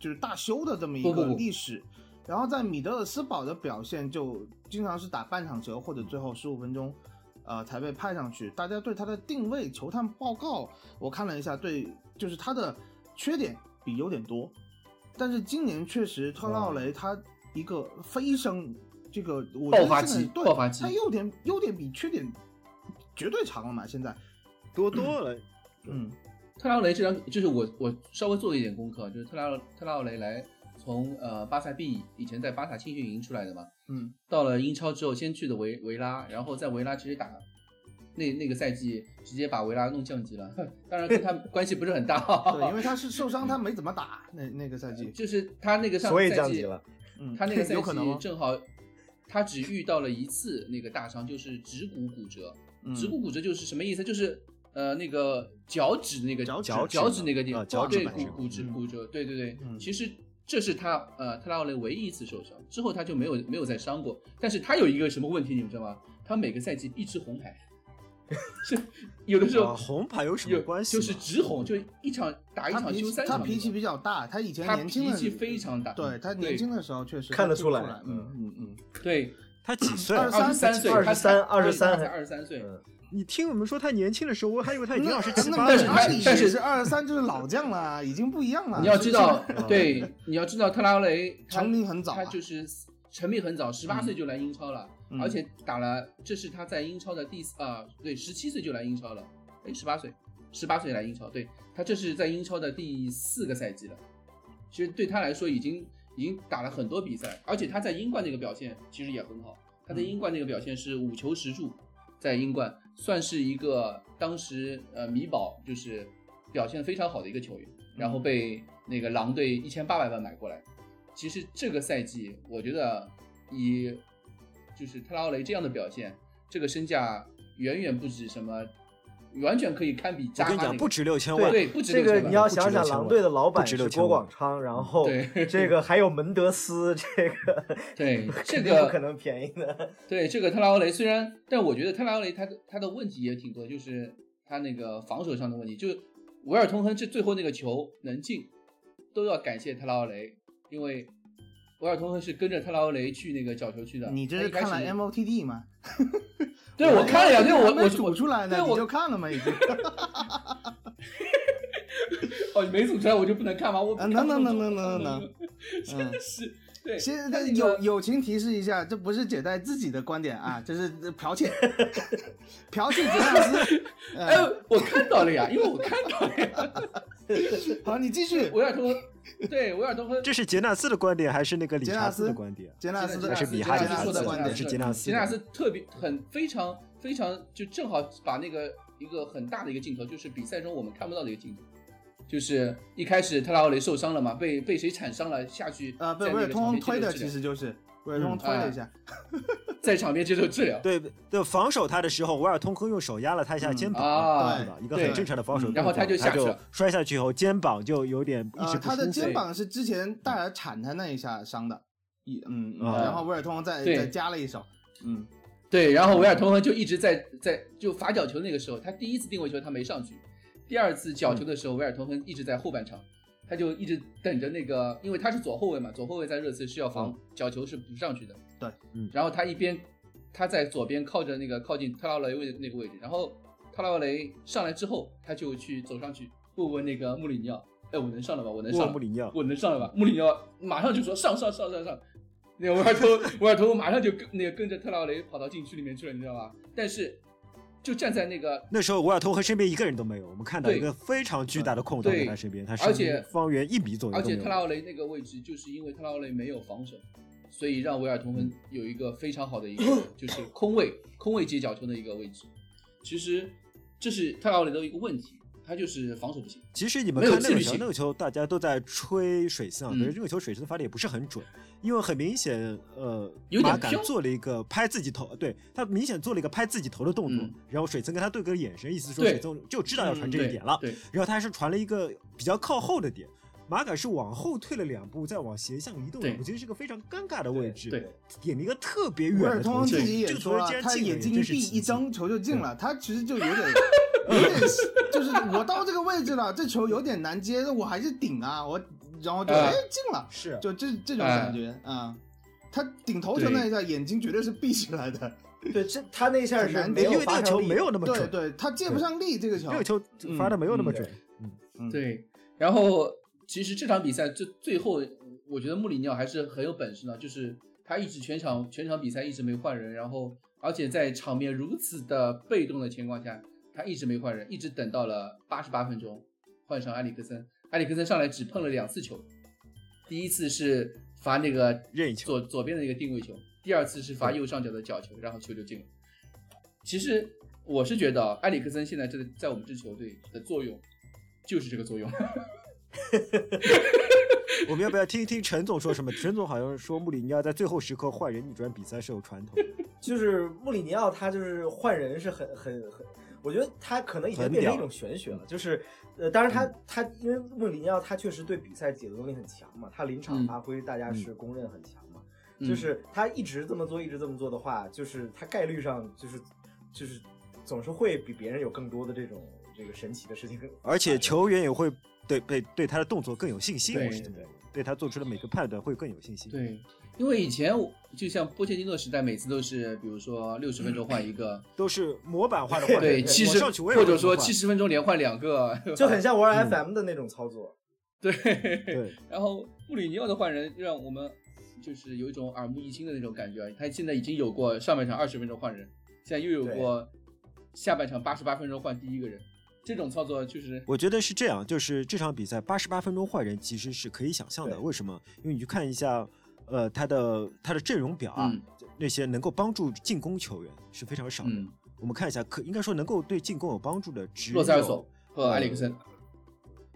就是大修的这么一个历史。然后在米德尔斯堡的表现就经常是打半场球或者最后十五分钟，呃才被派上去。大家对他的定位球探报告我看了一下，对，就是他的缺点比优点多，但是今年确实特拉奥雷他一个飞升，这个我觉得爆发期现在对爆发期他优点优点比缺点绝对长了嘛，现在，多多了，嗯 特拉奥雷这张就是我我稍微做了一点功课，就是特拉特拉奥雷来从呃巴萨 B 以前在巴萨青训营出来的嘛，嗯。到了英超之后先去的维维拉，然后在维拉其实打那那个赛季直接把维拉弄降级了，当然跟他 关系不是很大，对，因为他是受伤，他没怎么打 那那个赛季，就是他那个上所以赛季降级了。嗯，他那个 赛季正好他只遇到了一次那个大伤，就是指骨骨折。嗯指骨骨折就是什么意思？就是呃那个脚趾那个脚趾脚脚趾趾那个地方，对趾骨骨折嗯骨折，对对对。嗯其实这是他呃特拉奥雷唯一一次受伤，之后他就没有没有再伤过。但是他有一个什么问题，你们知道吗？他每个赛季必吃红牌，是有的时候啊红牌有什么有关系就是直红，就一场打一场休三场他。脾气比较大，他以前他年轻的脾气非常大，对他年轻的时候确实看得出来，嗯嗯嗯，对，他几 岁二十三岁，二十三，二十三才二十三岁。嗯，你听我们说他年轻的时候，我还以为他已经那二十七八了。但是但是是二十三，就是老将了，已经不一样了。你要知道，对，你要知道特拉雷成名很早就是成名很早，十八岁就来英超了，嗯而且打了，这是他在英超的第四啊，对，十七岁就来英超了，哎，十八岁，十八岁来英超，对他这是在英超的第四个赛季了，其实对他来说已经已经打了很多比赛，而且他在英冠那个表现其实也很好，他在英冠那个表现是五球十助，在英冠算是一个当时呃米堡就是表现非常好的一个球员，然后被那个狼队一千八百万买过来。其实这个赛季，我觉得以就是特拉奥雷这样的表现，这个身价远远不止什么，完全可以堪比我跟你讲，扎哈那个。不止六千万，对，不止这个六千万你要想想，狼队的老板是郭广昌，然 后对这个还有门德斯，这个 对 这个不可个能便宜的。对这个特拉奥雷，虽然但我觉得特拉奥雷他他的问题也挺多，就是他那个防守上的问题，就是维尔通亨这最后那个球能进，都要感谢特拉奥雷，因为维尔通亨是跟着特劳雷去那个角球区的。你这是看了 MOTD 吗？对我看了呀，对我我组出来的，我你就看了嘛？已经。哦，你没组出来我就不能看吗？我能能能能能能能，真的是，对，先他那个友友情提示一下，这不是姐带自己的观点啊，这是剽窃，剽窃杰纳斯。哎呃，，我看到了呀，因为我看到了呀。好，你继续。维尔通，对维尔通和这是杰纳斯的观点还是那个理查斯斯的观点？杰纳斯还是米哈里斯说的观点是杰纳斯杰纳斯特别很非常非常就正好把那个一个很大的一个镜头，就是比赛中我们看不到的一个镜头，就是一开始特拉奥雷受伤了嘛，被被谁铲伤了下去，呃，被维尔通个场边接推的，其实就是维尔通嗯推了一下。在场边接受治疗。对对，防守他的时候，维尔通亨用手压了他一下肩膀，啊对吧？一个很正常的防守动作，嗯然后他就下去了摔下去以后，肩膀就有点一直呃，不舒服。他的肩膀是之前戴尔铲他那一下伤的，一嗯，然后维尔通再再加了一手，嗯，对，然后维尔通亨就一直在在就罚角球那个时候，他第一次定位球他没上去，第二次角球的时候，维尔托亨一直在后半场，他就一直等着那个，因为他是左后卫嘛，左后卫在热刺是要防角球是补上去的。对，嗯然后他一边他在左边靠着那个靠近特拉雷位的那个位置，然后特拉雷上来之后，他就去走上去问问那个穆里尼奥，哎，我能上了吧？我能上穆里尼奥，我能上了吧？穆里尼奥马上就说上上上上上，那个维尔托维 尔托马上就跟那个跟着特劳雷跑到禁区里面去了，你知道吧？但是就站在那个那时候维尔通和身边一个人都没有，我们看到一个非常巨大的空档在对他身边，他而且方圆一米左右而。且特拉奥雷那个位置，就是因为特拉奥雷没有防守，所以让维尔通亨有一个非常好的一个就是空位空位接角球的一个位置。其实这是特拉奥雷的一个问题，他就是防守不行。其实你们看那个球，那个球大家都在吹水森啊，嗯可是这个球水森发的也不是很准，因为很明显，呃，马杆做了一个拍自己头，对他明显做了一个拍自己头的动作，嗯然后水森跟他对个眼神，意思说水森就知道要传这一点了，对，然后他还是传了一个比较靠后的点。马杆是往后退了两步，再往斜向移动两步，对。其实是个非常尴尬的位置。对，点了一个特别远的头球，通自己也这个球说了竟，然他进了，眼睛一闭真是一睁，球就进了。他其实就有点，有点就是我到这个位置了，这球有点难接，我还是顶啊，我然后就啊哎进了，是。就这这种感觉啊。他顶头球那一下，眼睛绝对是闭起来的。对，这他那一下是没有因为那个球发上力没有那么准，对。对，他借不上力，这个球这个球发的没有那么嗯。准。嗯，对，然后其实这场比赛最最后，我觉得穆里尼奥还是很有本事呢，就是他一直全场全场比赛一直没换人，然后而且在场面如此的被动的情况下，他一直没换人，一直等到了八十八分钟换上埃里克森，埃里克森上来只碰了两次球，第一次是罚那个任意球左左边的那个定位球，第二次是罚右上角的角球，然后球就进了。其实我是觉得啊埃里克森现在这个在我们这支球队的作用就是这个作用。我们要不要听一听陈总说什么？陈总好像说穆里尼奥在最后时刻换人逆转比赛是有传统的，就是穆里尼奥，他就是换人是很很很，我觉得他可能已经变成一种玄学了。就是呃，当然他他因为穆里尼奥他确实对比赛解读能力很强嘛，他临场嗯发挥大家是公认很强嘛。嗯就是他一直这么做，一直这么做的话，就是他概率上就是就是总是会比别人有更多的这种这个神奇的事情。而且球员也会对对对他的动作更有信心。对我是这么认为，对他做出的每个判断会更有信心。，对，因为以前我就像波切蒂诺时代，每次都是比如说六十分钟换一个，都是模板化的换人。对，我七十或者说七十分钟连换两个，就很像玩嗯 FM 的那种操作。对。对，然后布里尼奥的换人让我们就是有一种耳目一新的那种感觉。他现在已经有过上半场二十分钟换人，现在又有过下半场八十八分钟换第一个人，这种操作就是我觉得是这样，就是这场比赛八十八分钟换人其实是可以想象的。为什么？因为你去看一下，呃，他的他的阵容表啊，嗯那些能够帮助进攻球员是非常少的。嗯，我们看一下，可应该说能够对进攻有帮助的只有洛塞尔索和埃里克森。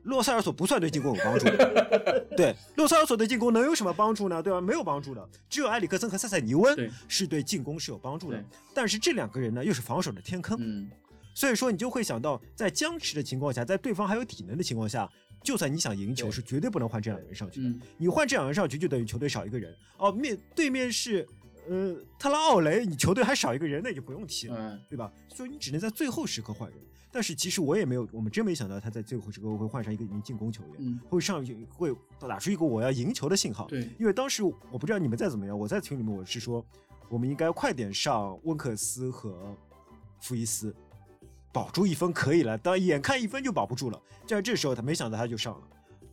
洛塞尔索不算对进攻有帮助的，对，洛塞尔索对进攻能有什么帮助呢？对吧？没有帮助的，只有埃里克森和塞塞尼温是对进攻是有帮助的。但是这两个人呢，又是防守的天坑，嗯，所以说你就会想到，在僵持的情况下，在对方还有体能的情况下，就算你想赢球，是绝对不能换这两个人上去的。嗯你换这两个人上去，就等于球队少一个人。哦，面对面是呃特拉奥雷，你球队还少一个人，那就不用踢了。嗯，对吧？所以你只能在最后时刻换人。但是其实我也没有，我们真没想到他在最后时刻会换上一个名进攻球员，嗯会上会打出一个我要赢球的信号。对，因为当时我不知道你们在怎么样，我在群里面我是说，我们应该快点上温克斯和福伊斯，保住一分可以了。但眼看一分就保不住了，就在这时候他没想到他就上了。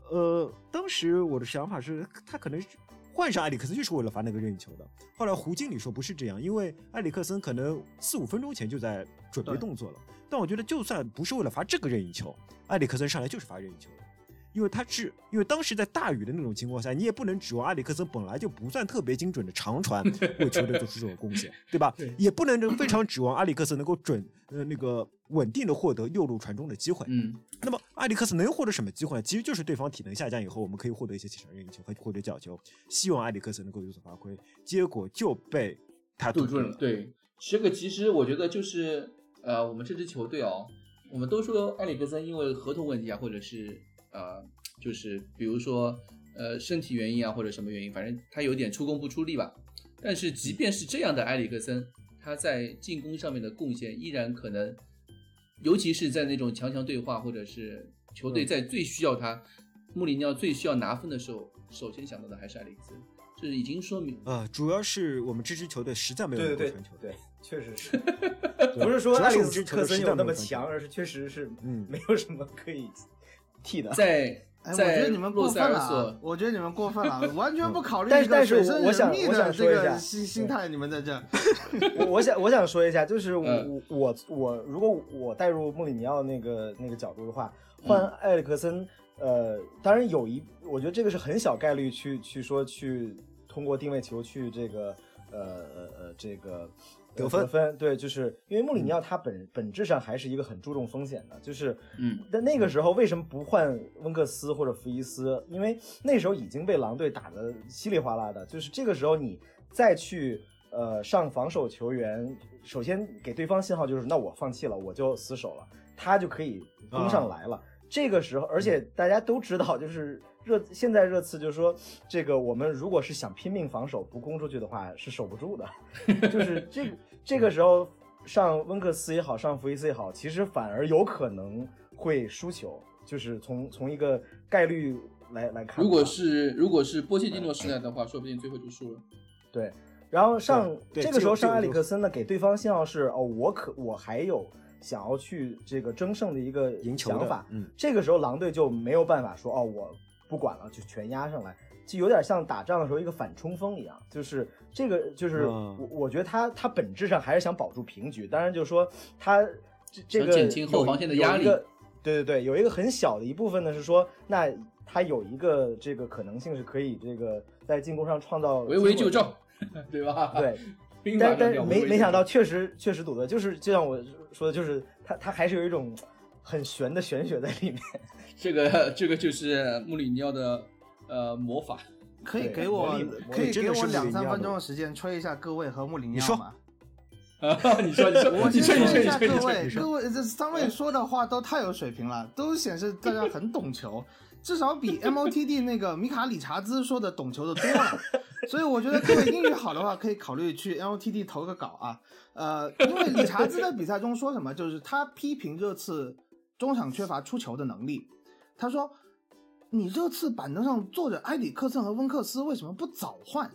呃，当时我的想法是，他可能是换上埃里克森就是为了罚那个任意球的。后来胡经理说不是这样，因为埃里克森可能四五分钟前就在准备动作了。但我觉得就算不是为了罚这个任意球，埃里克森上来就是罚任意球的。因为他是因为当时在大雨的那种情况下，你也不能指望埃里克森本来就不算特别精准的长传为球队做出这种贡献，对吧？对也不能非常指望埃里克森能够准呃那个稳定的获得右路传中的机会。嗯，那么埃里克森能获得什么机会呢？其实就是对方体能下降以后，我们可以获得一些起场任意球和获得角球，希望埃里克森能够有所发挥，结果就被他堵住了。对，这个其实我觉得就是呃，我们这支球队哦，我们都说埃里克森因为合同问题啊，或者是呃，就是比如说呃身体原因啊，或者什么原因，反正他有点出工不出力吧。但是即便是这样的埃里克森，他在进攻上面的贡献依然可能，尤其是在那种强强对话，或者是球队在最需要他，穆里尼奥最需要拿分的时候，首先想到的还是埃里克森，这已经说明呃，主要是我们这支球队实在没有对对对能够传球的。对，确实是，不是说埃里克森有那么强，而是确实是嗯没有什么可以替的。在哎，我觉得你们过分了啊！我觉得你们过分了，完全不考虑但是这个但是我水深人我想我密的这想说一下个心心态，你们在这。我我想我想说一下，就是我、嗯我我如果我带入穆里尼奥那个那个角度的话，换嗯埃里克森，呃，当然有一，我觉得这个是很小概率去去说去通过定位球去这个呃呃呃这个。得分。得分对，就是因为穆里尼奥他本、本质上还是一个很注重风险的，就是嗯，但那个时候为什么不换温克斯或者福伊斯？因为那时候已经被狼队打得稀里哗啦的，就是这个时候你再去呃上防守球员，首先给对方信号就是那我放弃了，我就死守了，他就可以攻上来了。这个时候，而且大家都知道，就是热现在热刺就是说，这个我们如果是想拼命防守不攻出去的话，是守不住的。就是这个这个时候上温克斯也好，上福伊斯也好，其实反而有可能会输球。就是从从一个概率来来看，如果是如果是波切蒂诺时代的话，说不定最后就输了。对，然后上这个时候上埃里克森呢，给对方信号是哦，我可我还有想要去这个争胜的一个赢球想法。嗯，这个时候狼队就没有办法说哦，我不管了，就全压上来，就有点像打仗的时候一个反冲锋一样。就是这个，就是嗯我我觉得他他本质上还是想保住平局，当然就是说他这这个减轻后防线的压力有一个对对对，有一个很小的一部分呢是说，那他有一个这个可能性是可以这个在进攻上创造围围机会的救赵，对吧？对，但但没没想到，确实确实赌的，就是就像我说的，就是他他还是有一种很玄的玄学在里面。这个这个就是穆里尼奥的呃魔法。可以给我可以给我两三分钟的时间吹一下各位和穆里尼奥吗？啊，你说你说我你说你说先说一下你说你说各位，各位这三位说的话都太有水平了，都显示大家很懂球，至少比 MOTD 那个米卡理查兹说的懂球的多了。所以我觉得各位英语好的话，可以考虑去 MOTD 投个稿啊。呃，因为理查兹在比赛中说什么，就是他批评热刺中场缺乏出球的能力。他说：“你这次板凳上坐着埃里克森和温克斯，为什么不早换？”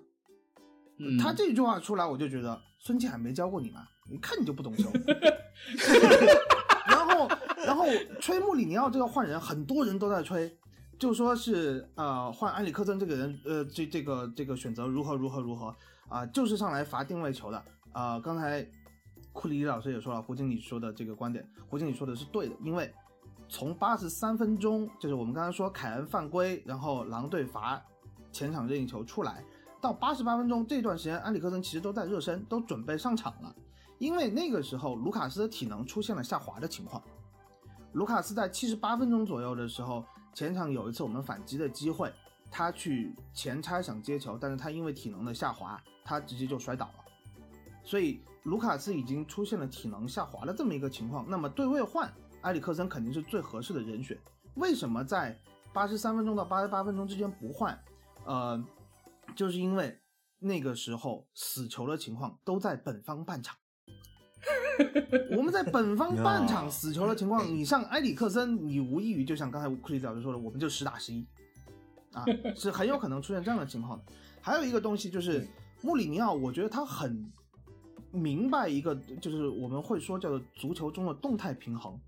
嗯，他这句话出来，我就觉得孙继海没教过你嘛，一看你就不懂球。然后，然后吹穆里尼奥这个换人，很多人都在吹，就说是呃换埃里克森这个人，呃这这个这个选择如何如何如何啊、就是上来罚定位球的啊、刚才库里老师也说了，胡经理说的这个观点，胡经理说的是对的，因为从八十三分钟，就是我们刚才说凯恩犯规，然后狼队罚前场任意球出来，到八十八分钟这段时间，安里克森其实都在热身，都准备上场了。因为那个时候卢卡斯的体能出现了下滑的情况。卢卡斯在七十八分钟左右的时候，前场有一次我们反击的机会，他去前插想接球，但是他因为体能的下滑，他直接就摔倒了。所以卢卡斯已经出现了体能下滑的这么一个情况，那么对位换埃里克森肯定是最合适的人选。为什么在八十三分钟到八十八分钟之间不换？呃，就是因为那个时候死球的情况都在本方半场。我们在本方 半场死球的情况，你上埃里克森，你无异于就像刚才库里老师说的，我们就实打十一，啊，是很有可能出现这样的情况的。还有一个东西就是穆里尼奥，我觉得他很明白一个，就是我们会说叫做足球中的动态平衡，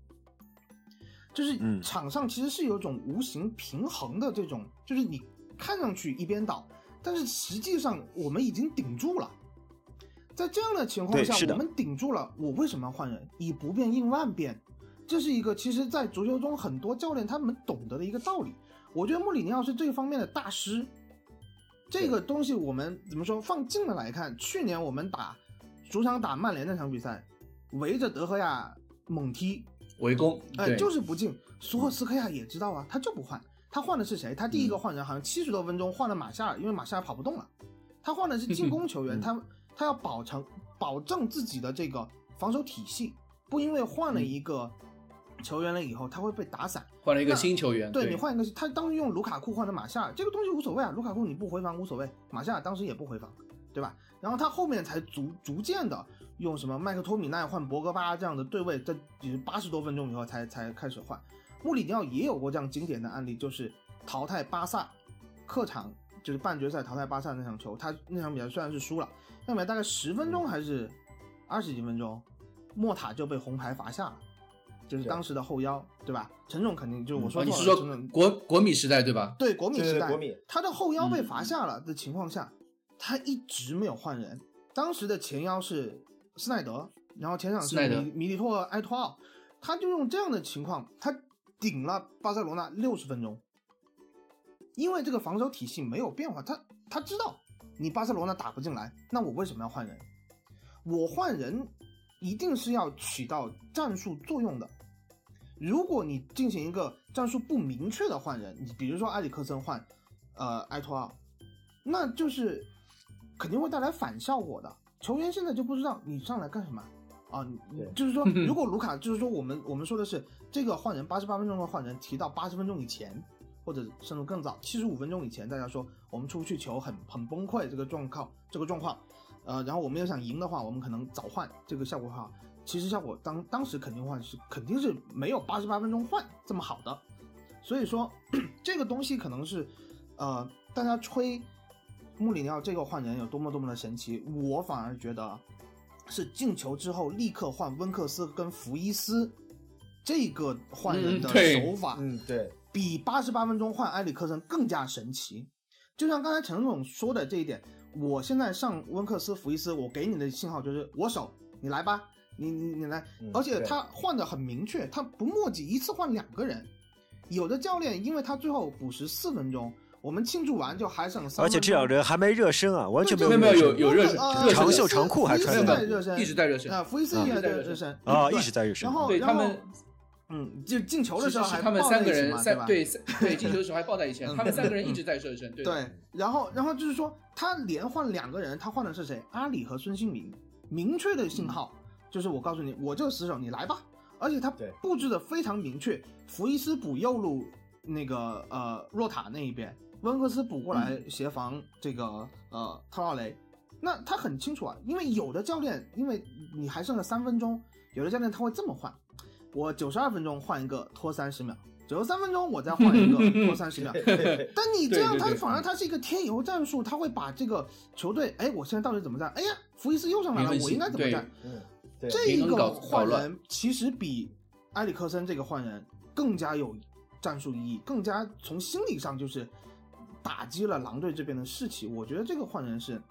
就是嗯场上其实是有一种无形平衡的这种，就是你看上去一边倒，但是实际上我们已经顶住了。在这样的情况下我们顶住了，我为什么要换人？以不变应万变，这是一个其实，在足球中很多教练他们懂得的一个道理。我觉得穆里尼奥是这方面的大师。这个东西我们怎么说？放近了来看，去年我们打主场打曼联那场比赛，围着德赫亚猛踢，围攻，哎，对，就是不进。苏赫斯克亚也知道啊，他就不换。他换的是谁？他第一个换人好像七十多分钟换了马夏尔，因为马夏尔跑不动了。他换的是进攻球员，嗯 他他要保成保证自己的这个防守体系，不因为换了一个球员了以后他会被打散。换了一个新球员，对你换一个，他当时用卢卡库换的马夏尔，这个东西无所谓啊，卢卡库你不回防无所谓，马夏尔当时也不回防，对吧？然后他后面才逐逐渐的用什么麦克托米奈换博格巴这样的对位，在就是八十多分钟以后才才开始换。穆里尼奥也有过这样经典的案例，就是淘汰巴萨客场就是半决赛淘汰巴萨那场球，他那场比赛虽然是输了，那比赛大概十分钟还是二十几分钟，莫塔就被红牌罚下了。就是是当时的后腰，对吧？陈总肯定就是我说哦，你，是说陈总国国米时代对吧？对国米时代，他的后腰被嗯罚下了的情况下，他一直没有换人。当时的前腰是斯奈德，然后前场是米米利托埃托奥，他就用这样的情况，他顶了巴塞罗那六十分钟。因为这个防守体系没有变化，他他知道你巴塞罗那打不进来，那我为什么要换人？我换人一定是要起到战术作用的。如果你进行一个战术不明确的换人，你比如说埃里克森换呃埃托奥，那就是肯定会带来反效果的。球员现在就不知道你上来干什么啊？你就是说，如果卢卡就是说我们我们说的是这个换人八十八分钟的换人提到八十分钟以前，或者甚至更早七十五分钟以前，大家说我们出去球很很崩溃这个状况这个状况，呃，然后我们要想赢的话，我们可能早换这个效果好。其实效果当当时肯定换是肯定是没有八十八分钟换这么好的，所以说这个东西可能是，呃，大家吹穆里尼奥这个换人有多么多么的神奇，我反而觉得是进球之后立刻换温克斯跟福伊斯这个换人的嗯对手法，嗯，对，比八十八分钟换埃里克森更加神奇。就像刚才陈总说的这一点，我现在上温克斯、福伊斯，我给你的信号就是我守，你来吧，你你你来。嗯而且他换的很明确，他不墨迹，一次换两个人。有的教练因为他最后补时四分钟，我们庆祝完就还剩三，而且这两人还没热身啊，完全没没有没有有有热身长袖长裤还穿福伊斯着在热身，一直在热身啊，福伊斯啊也在一直在热身啊，一直在热身然。后对他们嗯，就进球的时候还他们抱在一起三个人三对三对进球的时候还抱在一起，嗯他们三个人一直在热身，对对，然后然后就是说他连换两个人，他换的是谁？阿里和孙兴民，明确的信号、就是我告诉你，我就是死守，你来吧。而且他布置的非常明确，福伊斯补右路那个呃若塔那一边，温克斯补过来协防这个呃特奥雷。那他很清楚啊，因为有的教练，因为你还剩了三分钟，有的教练他会这么换，我九十二分钟换一个拖三十秒，九十三分钟我再换一个 拖三十秒。但你这样，他反而他是一个添油战术，他会把这个球队，哎，我现在到底怎么站？哎呀，福伊斯又上来了，我应该怎么性站？这个平衡搞换人其实比埃里克森这个换人更加有战术意义，更加从心理上就是打击了狼队这边的士气。我觉得这个换人是，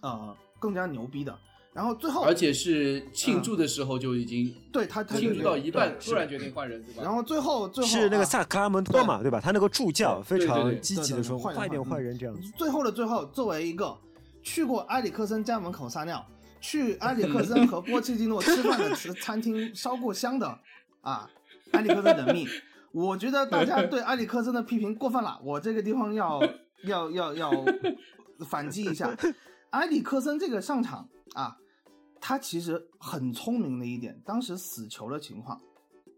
呃，更加牛逼的。然后最后，而且是庆祝的时候就已经对他他庆祝到一半，突然决定换人，对吧？然后最后最后是那个啊萨克拉门托嘛，对吧？他那个助教非常积极的说，换人换人这样子。最后的最后，作为一个去过埃里克森家门口撒尿，去埃里克森和波切蒂诺吃饭的 餐厅烧过香的啊，埃里克森的命，我觉得大家对埃里克森的批评过分了，我这个地方要 要要要反击一下。埃里克森这个上场啊，他其实很聪明的一点，当时死球的情况，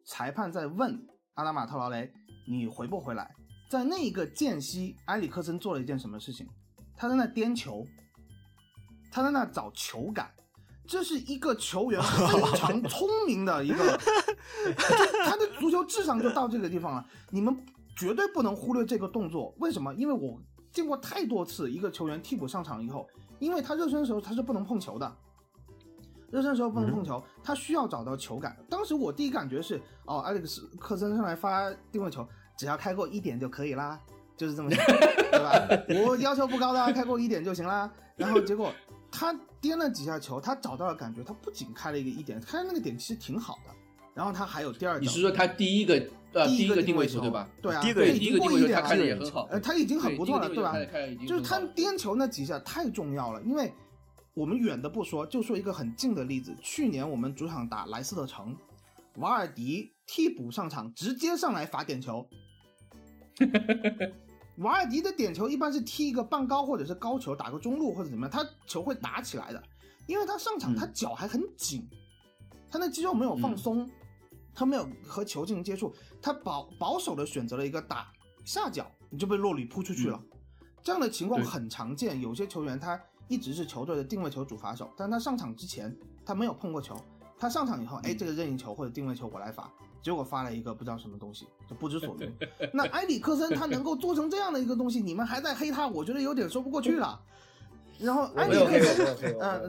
裁判在问阿拉马特劳雷你回不回来，在那一个间隙，埃里克森做了一件什么事情？他在那颠球，他在那找球感，这是一个球员非常聪明的一个，他的足球智商就到这个地方了。你们绝对不能忽略这个动作，为什么？因为我见过太多次，一个球员替补上场以后，因为他热身的时候他是不能碰球的。热身的时候不能碰球，他需要找到球感。当时我第一感觉是，哦，埃里克斯克森上来发定位球，只要开过一点就可以啦，就是这么想。对吧？我要求不高的，开过一点就行啦。然后结果他颠了几下球，他找到了感觉，他不仅开了一个一点，开那个点其实挺好的。然后他还有第二脚，你是说他第一个呃第一个定位球对吧？对啊，第一个对第一个定位球他开的也很好，呃，他已经很不错了，对对吧？就是他他颠球那几下太重要了，因为我们远的不说，就说一个很近的例子，去年我们主场打莱斯特城，瓦尔迪替补上场，直接上来罚点球。瓦尔迪的点球一般是踢一个半高或者是高球，打个中路或者怎么样，他球会打起来的，因为他上场他脚还很紧，他那肌肉没有放松，他没有和球进行接触，他保保守的选择了一个打下脚，你就被洛里扑出去了。这样的情况很常见，有些球员他一直是球队的定位球主罚手，但他上场之前他没有碰过球，他上场以后，哎，这个任意球或者定位球我来罚。结果发了一个不知道什么东西，就不知所云。那埃里克森他能够做成这样的一个东西，你们还在黑他，我觉得有点说不过去了。然后埃里克森，呃，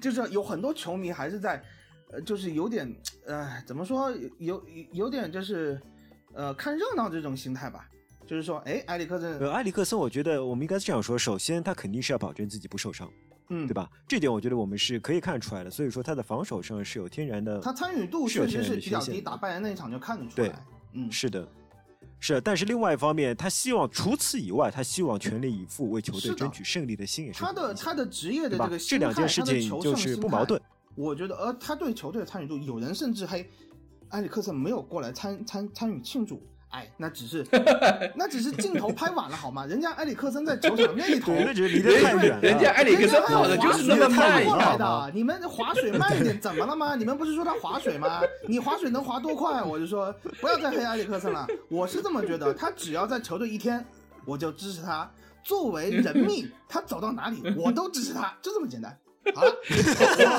就是有很多球迷还是在，呃，就是有点，呃，怎么说，有有点就是，呃，看热闹这种心态吧。就是说，哎，埃里克森，呃，埃里克森，我觉得我们应该是这样说：首先，他肯定是要保证自己不受伤。嗯，对吧？这点我觉得我们是可以看出来的。所以说他的防守上是有天然的，他参与度确实是比较低，打拜仁那一场就看得出来。对，嗯，是的，是。但是另外一方面，他希望除此以外，他希望全力以赴为球队争取胜利的心也是他的他的职业的这个这两件事情就是不矛盾。我觉得，而他对球队的参与度，有人甚至还埃里克森没有过来参参参与庆祝。哎，那只是，那只是镜头拍晚了好吗？人家埃里克森在球场那一头，那只是离得太远了。人家埃里克森跑的就是那么慢来的。你们划水慢一点，怎么了吗？你们不是说他划水吗？你划水能划多快？我就说不要再黑埃里克森了。我是这么觉得，他只要在球队一天，我就支持他。作为人 命，他走到哪里我都支持他，就这么简单。好了，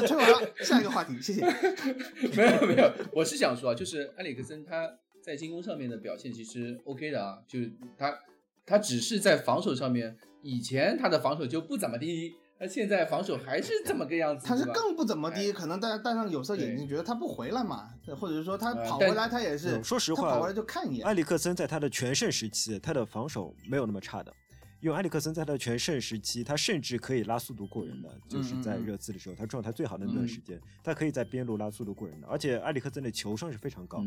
吹完了，下一个话题，谢谢。没有没有，我是想说啊，就是埃里克森他。在进攻上面的表现其实 OK 的啊，就是他他只是在防守上面，以前他的防守就不怎么地，那现在防守还是这么个样子。他是更不怎么地，可能大家戴上有色眼镜，觉得他不回来嘛，或者是说他跑回来他也是，说实话，他跑回来就看一眼。埃里克森在他的全盛时期，他的防守没有那么差的。因为埃里克森在他的全盛时期，他甚至可以拉速度过人的，就是在热刺的时候，他状态最好的那段时间，他可以在边路拉速度过人的，而且埃里克森的球商是非常高。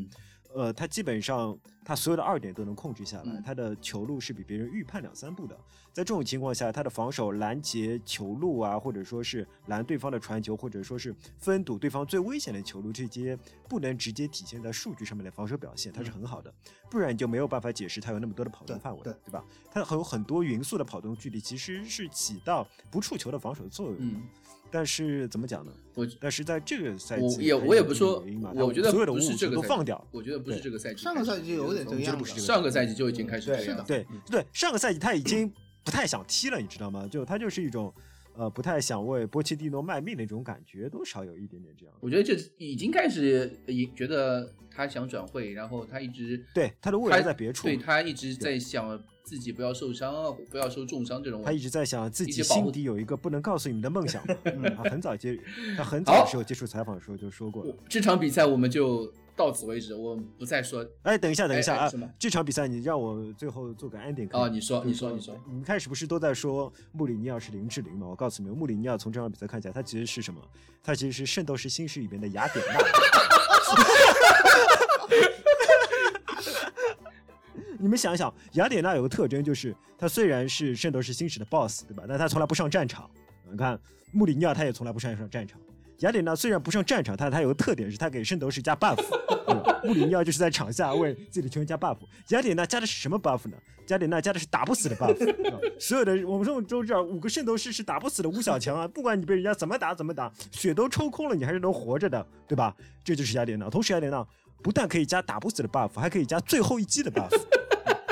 呃，他基本上他所有的二点都能控制下来，他的球路是比别人预判两三步的。在这种情况下，他的防守拦截球路啊，或者说是拦对方的传球，或者说是封堵对方最危险的球路，这些不能直接体现在数据上面的防守表现，他是很好的。不然你就没有办法解释他有那么多的跑动范围，对吧？他还有很多匀速的跑动距离，其实是起到不触球的防守作用。嗯。但是怎么讲呢？我但是在这个赛季，我也我也不说，我觉得所有的误这个都放掉。我觉得不是这个赛季，上个赛季就有点这个样子。上个赛季就已经开始这样。对对，上个赛季他已经 不太想踢了，你知道吗？就他就是一种呃不太想为波切蒂诺卖命的那种感觉，多少有一点点这样。我觉得这已经开始觉得他想转会，然后他一直对他的未来在别处，对他一直在想。自己不要受伤啊，不要受重伤这种。他一直在想自己心底有一个不能告诉你们的梦想。他很早接，他很早的时候接触采访的时候就说过了。这场比赛我们就到此为止，我不再说。哎，等一下，等一下啊！这场比赛你让我最后做个 ending。哦，你说，你说，你说。你们开始不是都在说穆里尼奥是林志玲吗？我告诉你们，穆里尼奥从这场比赛看起来，他其实是什么？他其实是《圣斗士星矢》里面的雅典娜。你们想想，雅典娜有个特征，就是她虽然是圣斗士星矢的 boss，对吧？但她从来不上战场。你看穆里尼奥，他也从来不上上战场。雅典娜虽然不上战场，但她有个特点，是她给圣斗士加 buff。穆里尼奥就是在场下为自己的球员加 buff。雅典娜加的是什么 buff 呢？雅典娜加的是打不死的 buff。所有的我们说都知道，五个圣斗士是打不死的五小强啊！不管你被人家怎么打怎么打，血都抽空了，你还是能活着的，对吧？这就是雅典娜。同时，雅典娜不但可以加打不死的 buff，还可以加最后一击的 buff。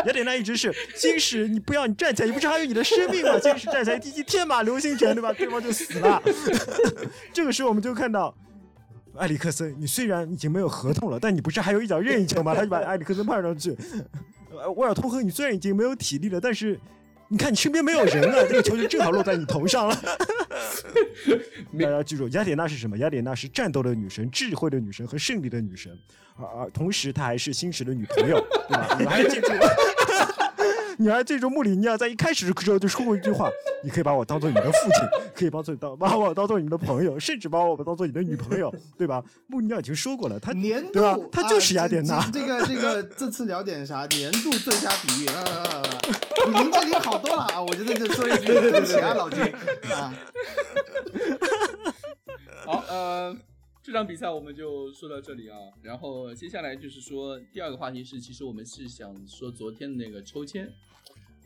雅典娜一直是金使，你不要你站起来，你不是还有你的生命吗？金使站起来，第一天马流星拳，对吧？对方就死了。这个时候我们就看到埃里克森，你虽然已经没有合同了，但你不是还有一脚任意球吗？他就把埃里克森派上去。沃尔通亨，你虽然已经没有体力了，但是。你看，你身边没有人了，这个球就正好落在你头上了。大家记住，雅典娜是什么？雅典娜是战斗的女神、智慧的女神和胜利的女神，而而同时她还是星矢的女朋友，对吧？你们还记住？你还最终穆里尼奥在一开始的时候就说过一句话：“你可以把我当做你的父亲，可以把做当把我当做你的朋友，甚至把我当做你的女朋友，对吧？”穆里尼奥已经说过了，他年度对吧？他就是啊雅典娜。这这个这个这次聊点啥？年度最佳比喻，啊啊啊啊！比林志玲好多了啊！我觉得这说一句对不起啊，老金啊。好，呃，这场比赛我们就说到这里啊。然后接下来就是说第二个话题是，其实我们是想说昨天的那个抽签，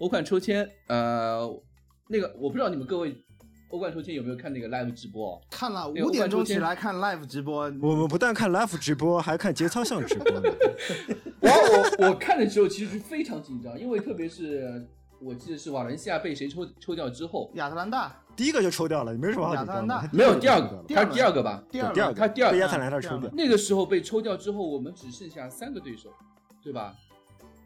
欧冠抽签，呃，那个我不知道你们各位欧冠抽签有没有看那个 live 直播？看了那个五点钟起来看 live 直播，我们不但看 live 直播，还看节操项直播呢。我我我看的时候其实是非常紧张，因为特别是我记得是瓦伦西亚被谁抽抽掉之后，亚特兰大第一个就抽掉了，你没什么好紧张的。没有第二个，他是第二个吧？第二第二个他第二个被亚特兰大抽掉。那个时候被抽掉之后，我们只剩下三个对手，对吧？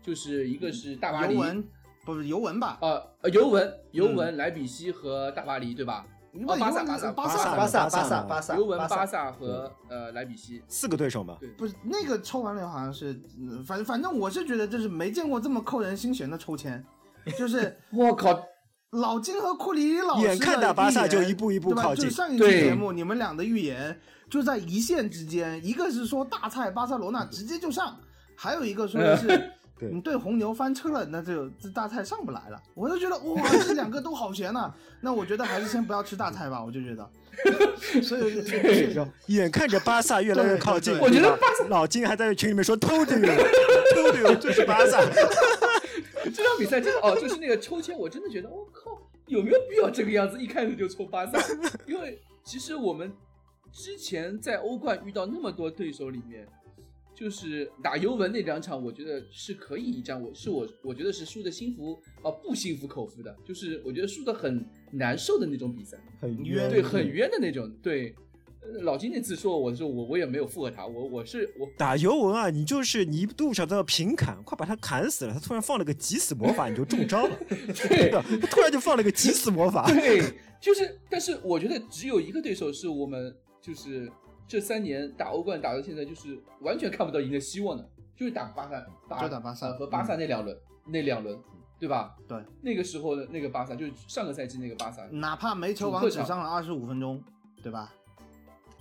就是一个是大巴黎，尤文不是尤文吧？呃，呃尤文、尤文、莱比锡和大巴黎，对吧？巴萨巴萨巴萨巴萨巴萨巴萨，尤文、巴巴萨和呃莱比锡，四个对手嘛，对，不是那个抽完了，好像是，嗯反正反正我是觉得就是没见过这么扣人心弦的抽签，就是 我靠，老金和库里里老师的眼看打巴萨预言就一步一步对吧？靠近就上一期节目你们俩的预言就在一线之间，一个是说大菜巴塞罗那直接就上，还有一个说的是 对。你对红牛翻车了，那就这大菜上不来了。我就觉得哇，这两个都好悬呐、那我觉得还是先不要吃大菜吧，我就觉得。所以眼看着巴萨越来越靠近，我觉得老金还在群里面说偷着有，偷着有，这是巴萨。这场比赛真的哦，就是那个抽签，我真的觉得我靠，有没有必要这个样子一开始就抽巴萨？因为其实我们之前在欧冠遇到那么多对手里面，就是打尤文那两场，我觉得是可以一战，我是我我觉得是输的心服啊、不心服口服的，就是我觉得输的很难受的那种比赛，很冤对，很冤的那种，对。呃老金那次说我的时候，我我也没有附和他，我我是我打尤文啊，你就是你一路上都要平砍，快把他砍死了。他突然放了个急死魔法，你就中招了。对 他突然就放了个急死魔法。对，就是，但是我觉得只有一个对手是我们就是这三年打欧冠打到现在，就是完全看不到赢的希望的，就是打巴萨，打就打巴萨呃和巴萨那两轮、那两轮，对吧？对，那个时候的那个巴萨，就是上个赛季那个巴萨，哪怕没球王只上了二十五分钟，对吧？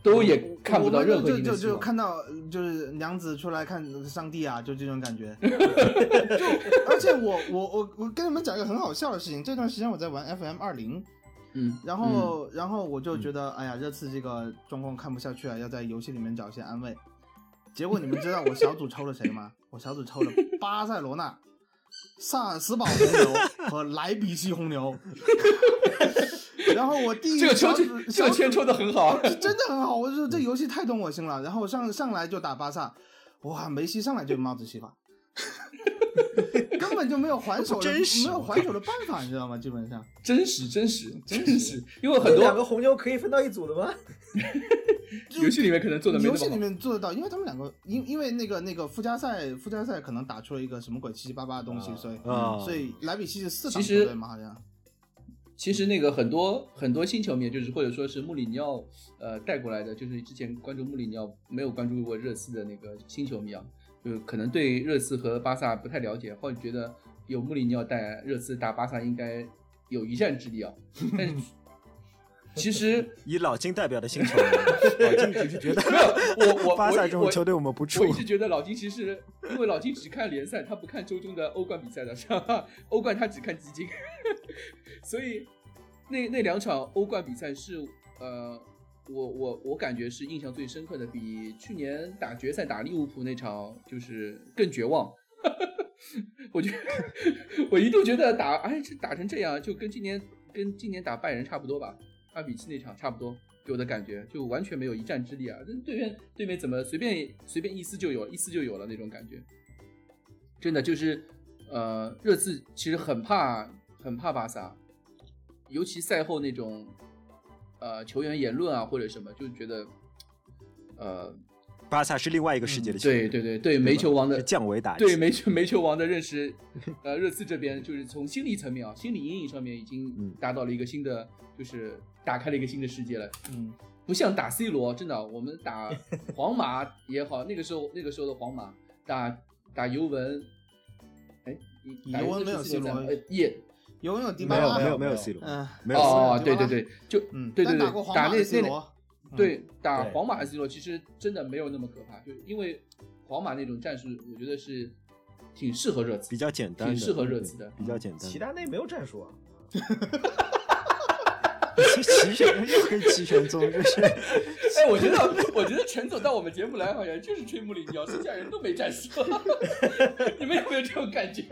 都也看不到任何我们就就。看到就是娘子出来看上帝啊，就这种感觉。就而且我我我我跟你们讲一个很好笑的事情，这段时间我在玩 FM 二零，嗯，然后、然后我就觉得，哎呀，这次这个状况看不下去啊，要在游戏里面找一些安慰。结果你们知道我小组抽了谁吗？我小组抽了巴塞罗那、萨尔斯堡红牛和莱比锡红牛。然后我第一这个抽这个签抽的很好啊。真的很好，我说这游戏太懂我心了。然后上上来就打巴萨，哇，梅西上来就帽子戏法，根本就没有还手的，真没有还手的办法，你知道吗？基本上，真实，真实，真真实，因为很多两个红牛可以分到一组的吗？游戏里面可能做的没游戏里。面做得到，因为他们两个，因因为那个那个附加赛，附加赛可能打出了一个什么鬼七七八八的东西，啊所以、啊所以莱比锡是四档其实球队嘛，好像。其实那个很多很多新球迷，就是或者说是穆里尼奥呃带过来的，就是之前关注穆里尼奥没有关注过热刺的那个新球迷啊，就可能对热刺和巴萨不太了解，或者觉得有穆里尼奥带热刺打巴萨应该有一战之力啊。但 是其实 以老金代表的新球，老金只是觉得没有我我 巴萨这种我球队我们不我怵一。直觉得老金其实，因为老金只看联赛，他不看周中的欧冠比赛的，是吧？欧冠他只看基金，所以那那两场欧冠比赛是呃，我我我感觉是印象最深刻的，比去年打决赛打利物浦那场就是更绝望。我觉得我一度觉得打哎这打成这样，就跟今年跟今年打拜仁差不多吧，二比七那场差不多。给我的感觉就完全没有一战之力啊！那对面对面怎么随便随便一撕就有，一撕就有了那种感觉，真的就是呃，热刺其实很怕很怕巴萨，尤其赛后那种呃球员言论啊或者什么，就觉得呃，巴萨是另外一个世界的球队，对对对对，煤球王的降维打击。对煤球煤球王的认识，呃，热刺这边就是从心理层面啊，心理阴影上面已经嗯达到了一个新的，就是打开了一个新的世界了。嗯，不像打 C 罗，真的，我们打 皇马也好，那个时候那个时候的皇马打打尤文，哎，打尤文没有 C 罗呃也尤文有迪没有巴拉，没有没有没有。C 罗，嗯，没有哦，对对对，就嗯，对对对打那 C 那对打皇马的 C 罗其实真的没有那么可怕，就因为皇马那种战术，我觉得是挺适合热刺，比较简单的，挺适合热刺的。比较简单。齐达内没有战术啊，齐全又可以齐全宗，就是哎，我觉得，我觉得陈总到我们节目来，好像就是吹穆里尼奥，剩下人都没战术。你们有没有这种感觉？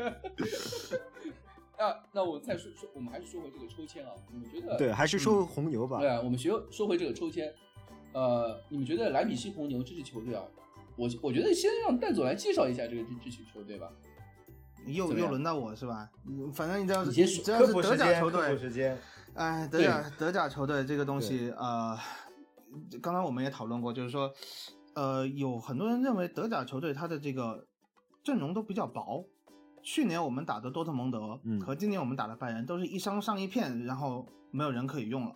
啊，那我再说说，我们还是说回这个抽签啊。你们觉得？对，还是说红牛吧对。啊，我们学说回这个抽签，呃，你们觉得莱比锡红牛这支球队啊，我我觉得先让蛋总来介绍一下这个这这支球队吧。又又轮到我是吧？嗯反正你只要是你先说科只要是德普时间，甲球科普队，时间，哎，德甲德甲球队这个东西，呃，刚刚我们也讨论过，就是说，呃，有很多人认为德甲球队它的这个阵容都比较薄。去年我们打的多特蒙德嗯和今年我们打的拜仁都是一伤上一片，然后没有人可以用了，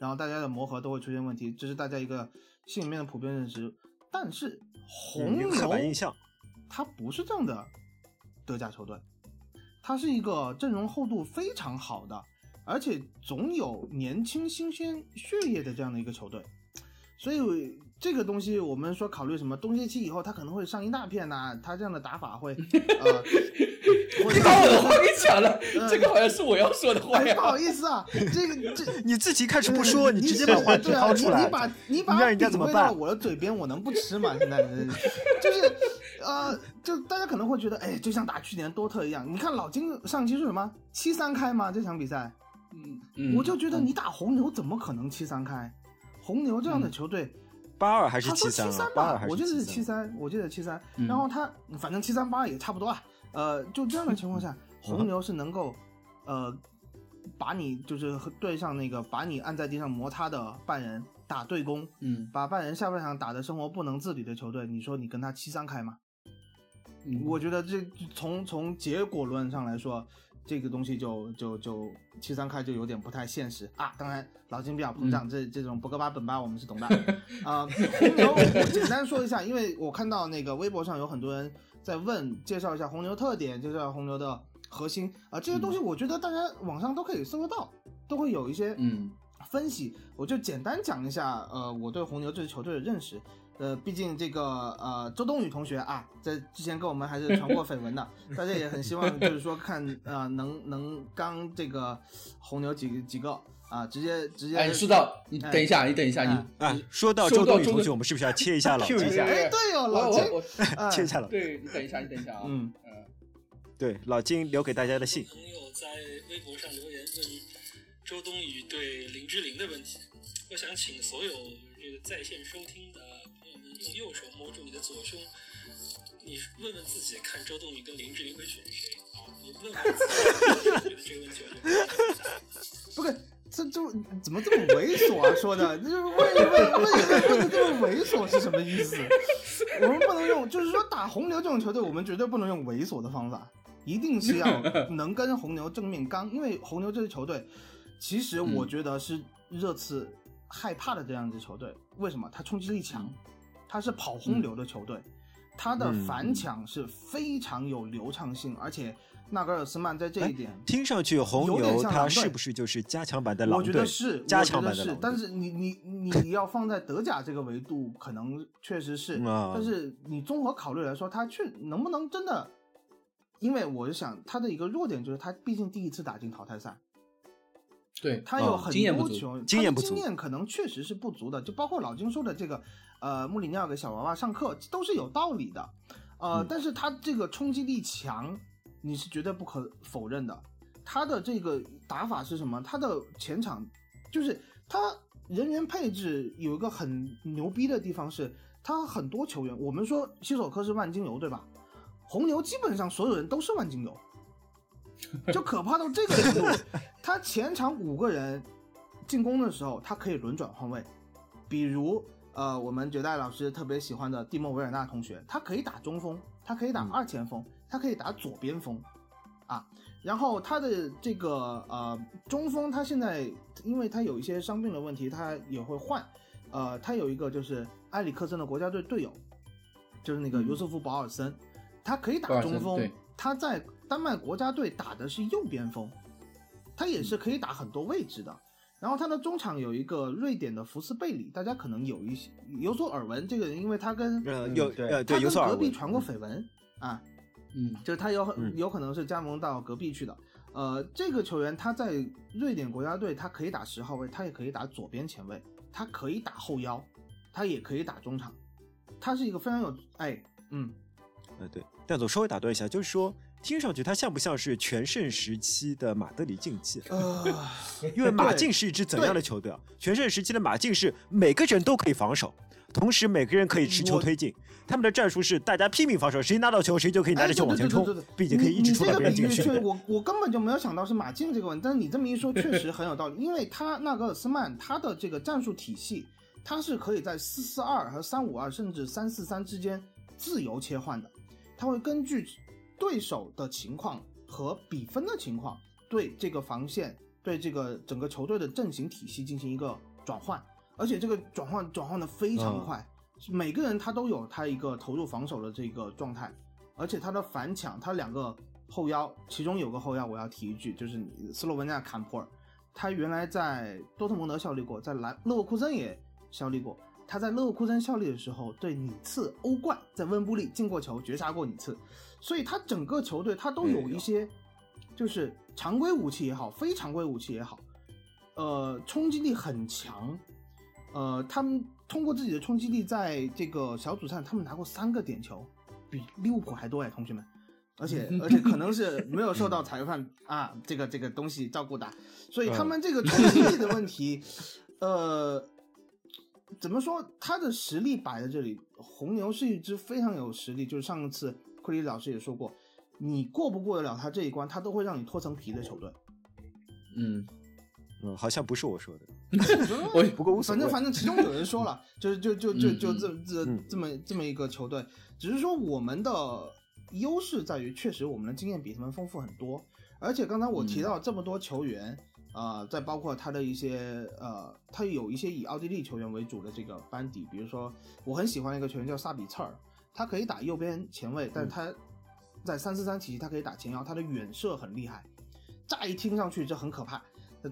然后大家的磨合都会出现问题，这是大家一个心里面的普遍认知。但是红牛它不是这样的德甲球队，它是一个阵容厚度非常好的，而且总有年轻新鲜血液的这样的一个球队。所以这个东西，我们说考虑什么冬歇期以后，他可能会上一大片呐、他这样的打法会 呃，你把我的话给抢了，嗯这个好像是我要说的话哎，不好。意思啊，这个这你自己开始不说，你直接把话题对啊掏出来，你你把你把你让人家怎么办喂到我的嘴边，我能不吃吗？现在就是呃，就大家可能会觉得，哎，就像打去年多特一样，你看老金上期是什么七三开吗？这场比赛，嗯嗯，我就觉得你打红牛怎么可能七三开？红牛这样的嗯球队，八二还是？七三吧八二还，我记得是七七三，我记得七三。嗯然后他反正七三八也差不多啊。呃，就这样的情况下，红牛是能够呃把你就是和对上那个把你按在地上摩擦的半人打对攻，嗯把半人下半场打的生活不能自理的球队，你说你跟他七三开吗？嗯，我觉得这从从结果论上来说，这个东西就就就七三开就有点不太现实啊。当然，老金比较膨胀，这这种博格巴本巴我们是懂的 啊。红牛我简单说一下，因为我看到那个微博上有很多人在问，介绍一下红牛特点，介绍红牛的核心啊，这些东西我觉得大家网上都可以搜得到，都会有一些嗯分析，我就简单讲一下，呃，我对红牛这支球队的认识。呃，毕竟这个呃，周冬雨同学啊，在之前跟我们还是传过绯闻的，大家也很希望就是说看呃能能刚这个红牛几几个啊，直接直接哎，你说到，你等一下，你等一下，哎你啊，说到周冬雨同学，我们是不是要切一下老 Q 一金？下哎对哦，老金切一下老对你等一下，你等一下啊，嗯嗯对，老金留给大家的信。朋友在微博上留言问周冬雨对林志玲的问题，我想请所有这个在线收听的用右手摸住你的左胸，你问问自己，看周冬雨跟林志玲会选谁啊？你问问自己，觉得这个问题我就不回答 不是这这怎么这么猥琐啊？说的 就是问一问问一问问的这么猥琐是什么意思？我们不能用，就是说打红牛这种球队，我们绝对不能用猥琐的方法，一定是要能跟红牛正面刚，因为红牛这支球队，其实我觉得是热刺害怕的这样一支球队。为什么？他冲击力强，它是跑轰流的球队，他的嗯反抢是非常有流畅性，而且纳格尔斯曼在这一点。听上去红牛它像是不是就是加强版的狼我觉？得是，加强版的狼，队。但是你你 你要放在德甲这个维度，可能确实是，但是你综合考虑来说，他确能不能真的？因为我是想他的一个弱点就是他毕竟第一次打进淘汰赛，对，哦他有很多球，经验不足他经验可能确实是不足的，就包括老金说的这个，呃，穆里尼奥给小娃娃上课都是有道理的，呃，嗯但是他这个冲击力强，你是绝对不可否认的。他的这个打法是什么？他的前场就是他人员配置有一个很牛逼的地方是，他很多球员，我们说西索科是万金油对吧？红牛基本上所有人都是万金油，就可怕到这个程度。他前场五个人进攻的时候，他可以轮转换位，比如呃，我们绝代老师特别喜欢的蒂莫维尔纳同学，他可以打中锋，他可以打二前锋，他可以打左边锋，啊，然后他的这个呃中锋，他现在因为他有一些伤病的问题，他也会换，呃，他有一个就是埃里克森的国家队队友，就是那个嗯。尤瑟夫保尔森，他可以打中锋，他在丹麦国家队打的是右边锋，他也是可以打很多位置的。然后他的中场有一个瑞典的福斯贝里，大家可能有一些有所耳闻，这个人因为他跟呃，嗯有呃对他跟有所耳闻。隔壁传过绯闻啊，嗯就是他有嗯有可能是加盟到隔壁去的。呃，这个球员他在瑞典国家队，他可以打十号位，他也可以打左边前卫，他可以打后腰，他也可以打中场，他是一个非常有哎嗯呃对，戴总稍微打断一下，就是说听上去他像不像是全盛时期的马德里竞技？呃 因为马竞是一支怎样的球队啊？全盛时期的马竞是每个人都可以防守，同时每个人可以持球推进。他们的战术是大家拼命防守，谁拿到球谁就可以拿着球往前冲并且可以一直冲到别人禁你你这个确，区。我我根本就没有想到是马竞这个问题，但是你这么一说，确实很有道理。因为他纳格尔斯曼他的这个战术体系，他是可以在四四二和三五二甚至三四三之间自由切换的，他会根据对手的情况和比分的情况，对这个防线、对这个整个球队的阵型体系进行一个转换，而且这个转换转换的非常嗯快。每个人他都有他一个投入防守的这个状态，而且他的反抢，他两个后腰，其中有个后腰我要提一句，就是斯洛文尼亚坎普尔，他原来在多特蒙德效力过，在莱勒沃库森也效力过。他在勒沃库森效力的时候，对尼茨欧冠在温布利进过球，绝杀过尼茨，所以他整个球队他都有一些，就是常规武器也好，非常规武器也好，呃，冲击力很强。呃，他们通过自己的冲击力，在这个小组赛他们拿过三个点球，比利物浦还多哎，同学们。而且 而且可能是没有受到裁判 啊这个这个东西照顾的，所以他们这个冲击力的问题，呃，怎么说？他的实力摆在这里，红牛是一支非常有实力，就是上一次库里老师也说过，你过不过得了他这一关，他都会让你脱层皮的球队。嗯，嗯，好像不是我说的。我不过无所谓反正反正其中有人说了，就是就就就就这这嗯这么这么一个球队，只是说我们的优势在于，确实我们的经验比他们丰富很多，而且刚才我提到这么多球员，啊，再包括他的一些呃，他有一些以奥地利球员为主的这个班底，比如说我很喜欢一个球员叫萨比策尔，他可以打右边前卫，但是他在三四三体系他可以打前腰，他的远射很厉害，乍一听上去这很可怕，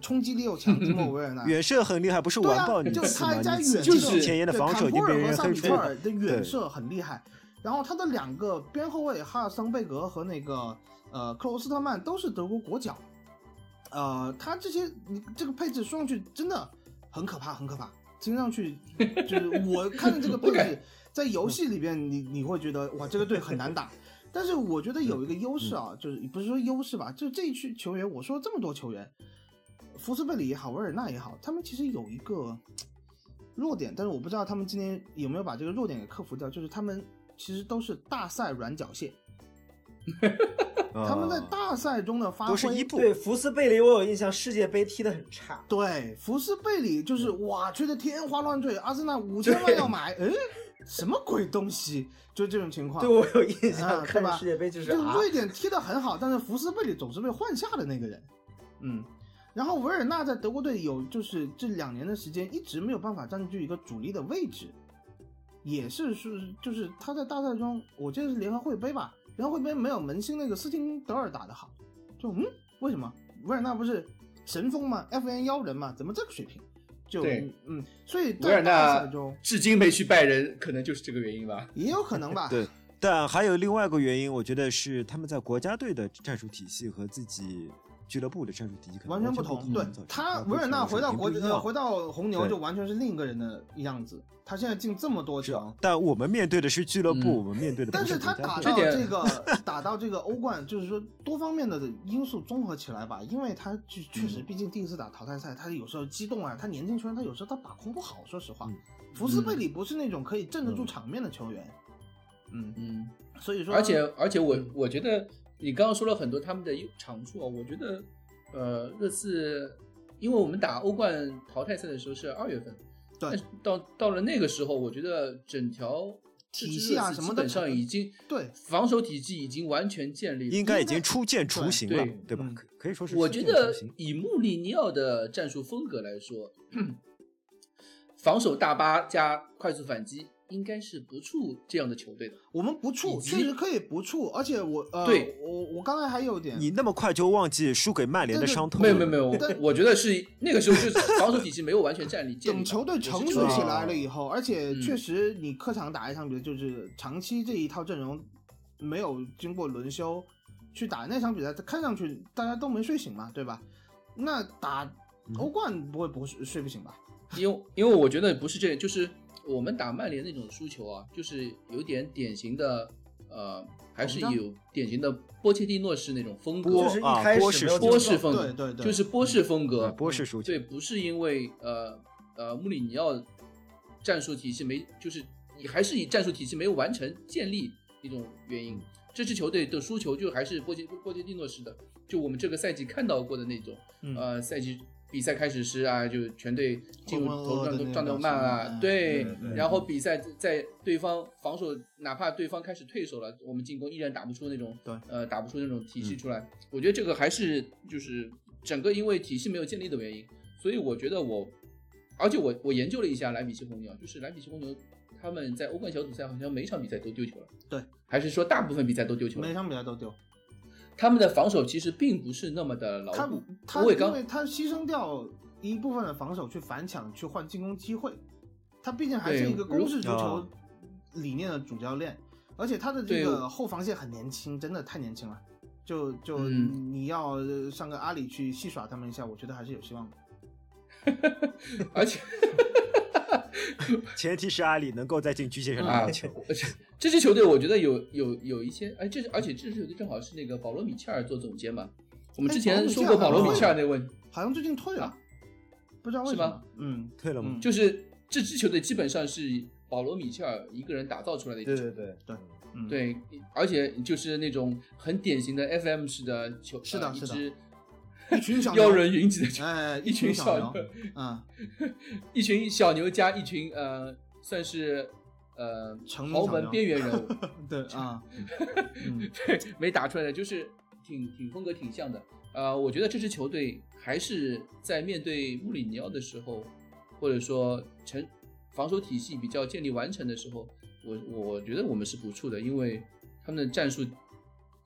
冲击力又强，蒂莫维尔纳。远射很厉害，不是完爆你就是？他加你次远射就是前沿的对防守已经被坎普尔和人黑。的远射很厉害，然后他的两个边后卫哈尔桑贝格和那个呃克罗斯特曼都是德国国脚，呃，他这些你这个配置说上去真的很可怕，很可怕，听上去就是我看着这个配置 在游戏里边你你会觉得哇这个队很难打。但是我觉得有一个优势啊，就是不是说优势吧，就这一区球员，我说这么多球员，福斯贝里也好，维尔纳也好，他们其实有一个弱点，但是我不知道他们今天有没有把这个弱点给克服掉，就是他们其实都是大赛软脚蟹，他们在啊大赛中的发挥对福斯贝里，我有印象，世界杯踢得很差。对，福斯贝里就是哇，吹得天花乱坠，阿森纳五千万要买，哎，什么鬼东西？就这种情况。对我有印象，啊，对吧？看世界杯就是啊，这个瑞典踢得很好，但是福斯贝里总是被换下的那个人。嗯，然后维尔纳在德国队有就是这两年的时间一直没有办法占据一个主力的位置，也是是就是他在大赛中，我记得是联合会杯吧，联合会杯没有门兴那个斯汀德尔打得好，就嗯为什么维尔纳不是神锋吗？FN 妖人吗，怎么这个水平？就对嗯，所以维尔纳至今没去拜仁，可能就是这个原因吧。也有可能吧。对但还有另外一个原因，我觉得是他们在国家队的战术体系和自己俱乐部的战术体系可能全完全不同。对他，维尔纳回到国呃回到红牛就完全是另一个人的样子。他现在进这么多球，但我们面对的是俱乐部，嗯我们面对的不但是他打到这个打到这个欧冠，就是说多方面的因素综合起来吧，因为他确确实，毕竟第一次打淘汰赛，他有时候激动啊，他年轻球员他有时候他把控不好，说实话嗯。福斯贝里不是那种可以镇得住场面的球员，嗯，嗯，所以说，而且而且我嗯我觉得你刚刚说了很多他们的长处啊，我觉得呃热刺因为我们打欧冠淘汰赛的时候是二月份，对但是到到了那个时候，我觉得整条体系啊什么的基本上已经对防守体系已经完全建立，应该已经初见雏形了对，对吧嗯？可可以说是我觉得以穆里尼奥的战术风格来说，防守大巴加快速反击，应该是不怵这样的球队的。我们不以怵，及确实可以不怵，而且我呃，对我我刚才还有点，你那么快就忘记输给曼联的伤痛？没有没有没有，但我我觉得是那个时候就是防守体系没有完全站立建立等球队成熟起来了以后，而且嗯确实你客场打一场比赛，就是长期这一套阵容没有经过轮休去打那场比赛，看上去大家都没睡醒嘛，对吧？那打嗯欧冠不会不睡睡不醒吧？因为因为我觉得不是这样，就是我们打曼联那种输球啊，就是有点典型的呃，还是有典型的波切蒂诺式那种风格，就是一啊开波式风格，对对对就是波式风格，啊波士输球对，不是因为呃呃穆里尼奥战术体系没，就是你还是以战术体系没有完成建立一种原因。这支球队的输球就还是波切波切蒂诺式的，就我们这个赛季看到过的那种，嗯呃，赛季比赛开始时啊，就全队进入投噩噩的那种转动转动慢啊，对然后比赛在对方防守，哪怕对方开始退守了，我们进攻依然打不出那种，对呃，打不出那种体系嗯出来。我觉得这个还是就是整个因为体系没有建立的原因，所以我觉得我，而且我我研究了一下莱比锡红牛，就是莱比锡红牛他们在欧冠小组赛好像每场比赛都丢球了，对，还是说大部分比赛都丢球了每？场比赛都丢。他们的防守其实并不是那么的牢他固。他因我也刚为他牺牲掉一部分的防守去反抢，去换进攻机会。他毕竟还是一个攻势足球啊理念的主教练，而且他的这个后防线很年轻，真的太年轻了。就就嗯你要呃上个阿里去戏耍他们一下，我觉得还是有希望的。而且 前提是阿里能够在禁区线上啊拿球。，这支球队我觉得有有有一些，哎，这而且这支球队正好是那个保罗米切尔做总监嘛。我们之哎前说过保罗米切尔那个问题，好像最近退了，啊不知道为什么。嗯，退了吗嗯就是这支球队基本上是保罗米切尔一个人打造出来的一支球队。对对对对嗯，对，而且就是那种很典型的 FM 式的球，是的是的呃一群小妖人云集的球，哎，一群小小牛，嗯，一群小牛加一群呃，算是呃豪门边缘人物，对啊，嗯，对，没打出来的，就是挺挺风格挺像的。呃，我觉得这支球队还是在面对穆里尼奥的时候，或者说成防守体系比较建立完成的时候，我我觉得我们是不怵的，因为他们的战术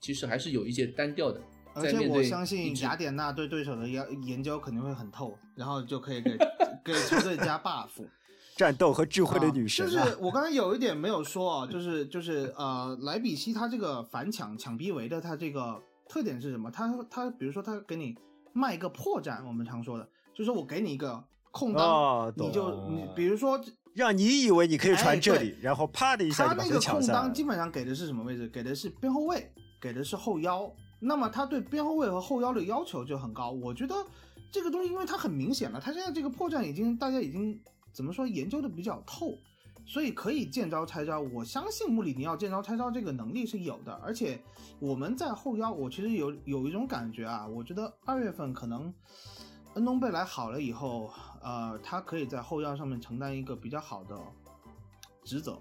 其实还是有一些单调的。而且我相信雅典娜对对手的研研究肯定会很透，然后就可以给给球队加 buff。战斗和智慧的女神啊！就是我刚才有一点没有说啊，就是就是呃，莱比锡他这个反抢抢逼围的他这个特点是什么？他他比如说他给你卖一个破绽，我们常说的，就是我给你一个空当，哦你就你比如说让你以为你可以传这哎里，然后啪的一下就把他那个空球抢下来当基本上给的是什么位置？给的是边后卫，给的是后腰。那么他对边后卫和后腰的要求就很高。我觉得这个东西，因为它很明显了，他现在这个破绽已经大家已经怎么说研究的比较透，所以可以见招拆招。我相信穆里尼奥见招拆招这个能力是有的，而且我们在后腰，我其实有有一种感觉啊，我觉得二月份可能恩东贝莱好了以后，呃，他可以在后腰上面承担一个比较好的职责。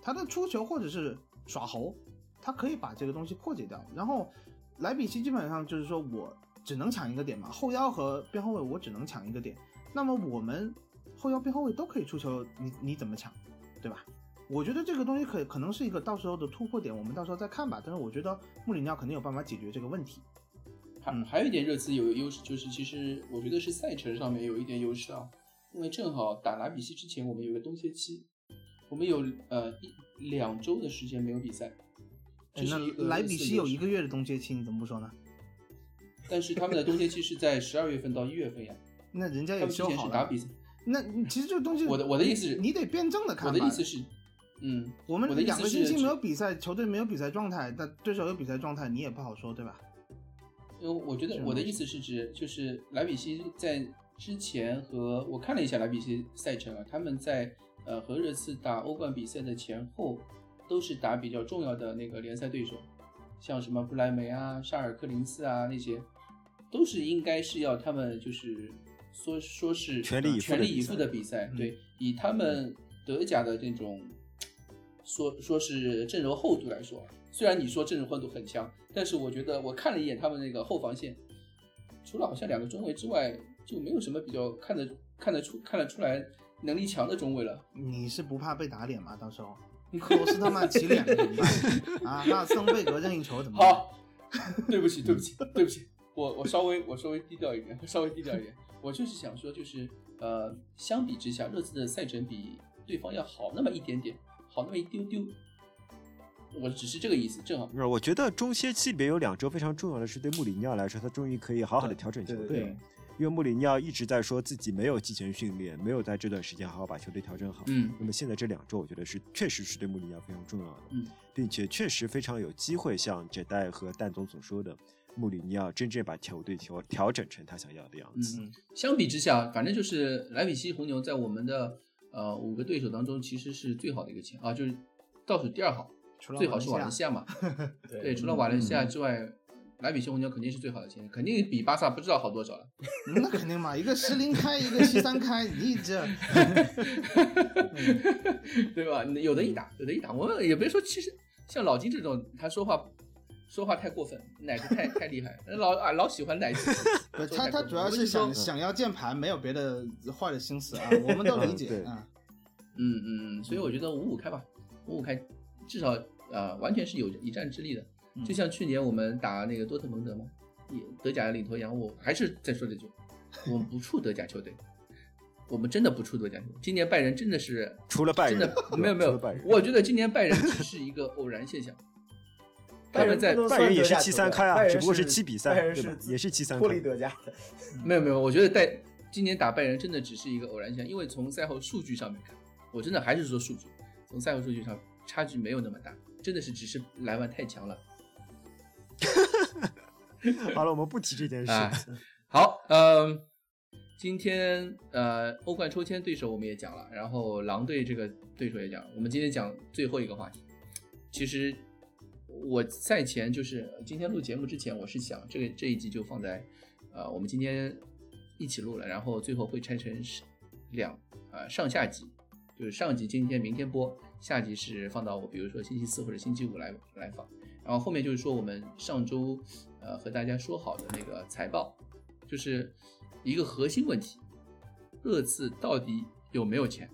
他的出球或者是耍猴，他可以把这个东西破解掉。然后莱比锡基本上就是说我只能抢一个点嘛，后腰和边后卫我只能抢一个点。那么我们后腰边后卫都可以出球，你你怎么抢，对吧？我觉得这个东西可可能是一个到时候的突破点，我们到时候再看吧。但是我觉得穆里尼奥肯定有办法解决这个问题。还还有一点热刺有优势，就是其实我觉得是赛程上面有一点优势啊，因为正好打莱比锡之前，我们有个冬歇期，我们有呃一两周的时间没有比赛。这哎那是莱比锡有一个，月的冬歇期，你怎么不说呢？但是他们的冬歇期是在十二月份到一月份呀，那人家也他们之前修好了。是打比赛。那其实这个东西，我的我的意思是你得辩证的看吧。我的意思是，嗯，我们我的两个星期没有比赛，球队没有比赛状态，但对手有比赛状态，你也不好说，对吧？因为我觉得我的意思是指，就是莱比锡在之前和我看了一下莱比锡赛程啊，他们在呃和热刺打欧冠比赛的前后，都是打比较重要的那个联赛对手，像什么不莱梅啊、沙尔克零四啊那些，都是应该是要他们就是说说是全力以赴全力以赴的比赛，嗯对，以他们德甲的这种说说是阵容厚度来说，虽然你说阵容厚度很强，但是我觉得我看了一眼他们那个后防线，除了好像两个中卫之外，就没有什么比较看得看得出看得出来能力强的中卫了。你是不怕被打脸吗？到时候克罗斯特曼起脸了怎么办？啊，那桑贝格任意球怎么办？好，对不起，对不起，对不起，我我稍微我稍微低调一点，稍微低调一点。我就是想说，就是呃，相比之下，热刺的赛程比对方要好那么一点点，好那么一丢丢。我只是这个意思，正好。不是，我觉得中歇期里边有两周非常重要的是，对穆里尼奥来说，他终于可以好好的调整球对队了。对因为穆里尼奥一直在说自己没有季前训练，没有在这段时间好好把球队调整好。嗯那么现在这两周，我觉得是确实是对穆里尼奥非常重要的，嗯，并且确实非常有机会像这代和蛋总所说的，穆里尼奥真正把球队调调整成他想要的样子。嗯，相比之下，反正就是莱比锡红牛在我们的呃五个对手当中，其实是最好的一个签啊，就是倒数第二好，除了最好是瓦伦伦西亚嘛。对 对，除了瓦伦西亚之外，莱比锡红牛肯定是最好的签，肯定比巴萨不知道好多少了。嗯 那肯定嘛，一个十零开，一个七三开，你这 对吧？有的一打，有的一打。我们也别说，其实像老金这种，他说话说话太过分，奶子太太厉害，老啊老喜欢奶子。不，他他主要是想想要键盘，没有别的坏的心思啊，我们都理解啊。嗯嗯嗯，所以我觉得五五开吧，五五开，至少呃完全是有一战之力的。嗯就像去年我们打那个多特蒙德嘛，也德甲的领头羊，我还是在说这句，我们不怵德甲球队，我们真的不怵德甲球队。今年拜仁真的是除了拜仁，真的没有没有我觉得今年拜仁只是一个偶然现象。他们在不能拜仁也是七三开啊只不过是七比三拜仁对吧是也是七三脱开离德甲的。没有没有，我觉得在今年打拜仁真的只是一个偶然现象，因为从赛后数据上面看，我真的还是说数据，从赛后数据上差距没有那么大，真的是只是莱万太强了。好了，我们不提这件事。好，嗯、今天呃欧冠抽签对手我们也讲了，然后狼队这个对手也讲了，我们今天讲最后一个话题。其实我赛前就是今天录节目之前，我是想这个这一集就放在呃我们今天一起录了，然后最后会拆成两呃上下集，就是上集今天明天播，下集是放到我比如说星期四或者星期五来来放。然后后面就是说我们上周呃和大家说好的那个财报就是一个核心问题热刺到底有没有钱？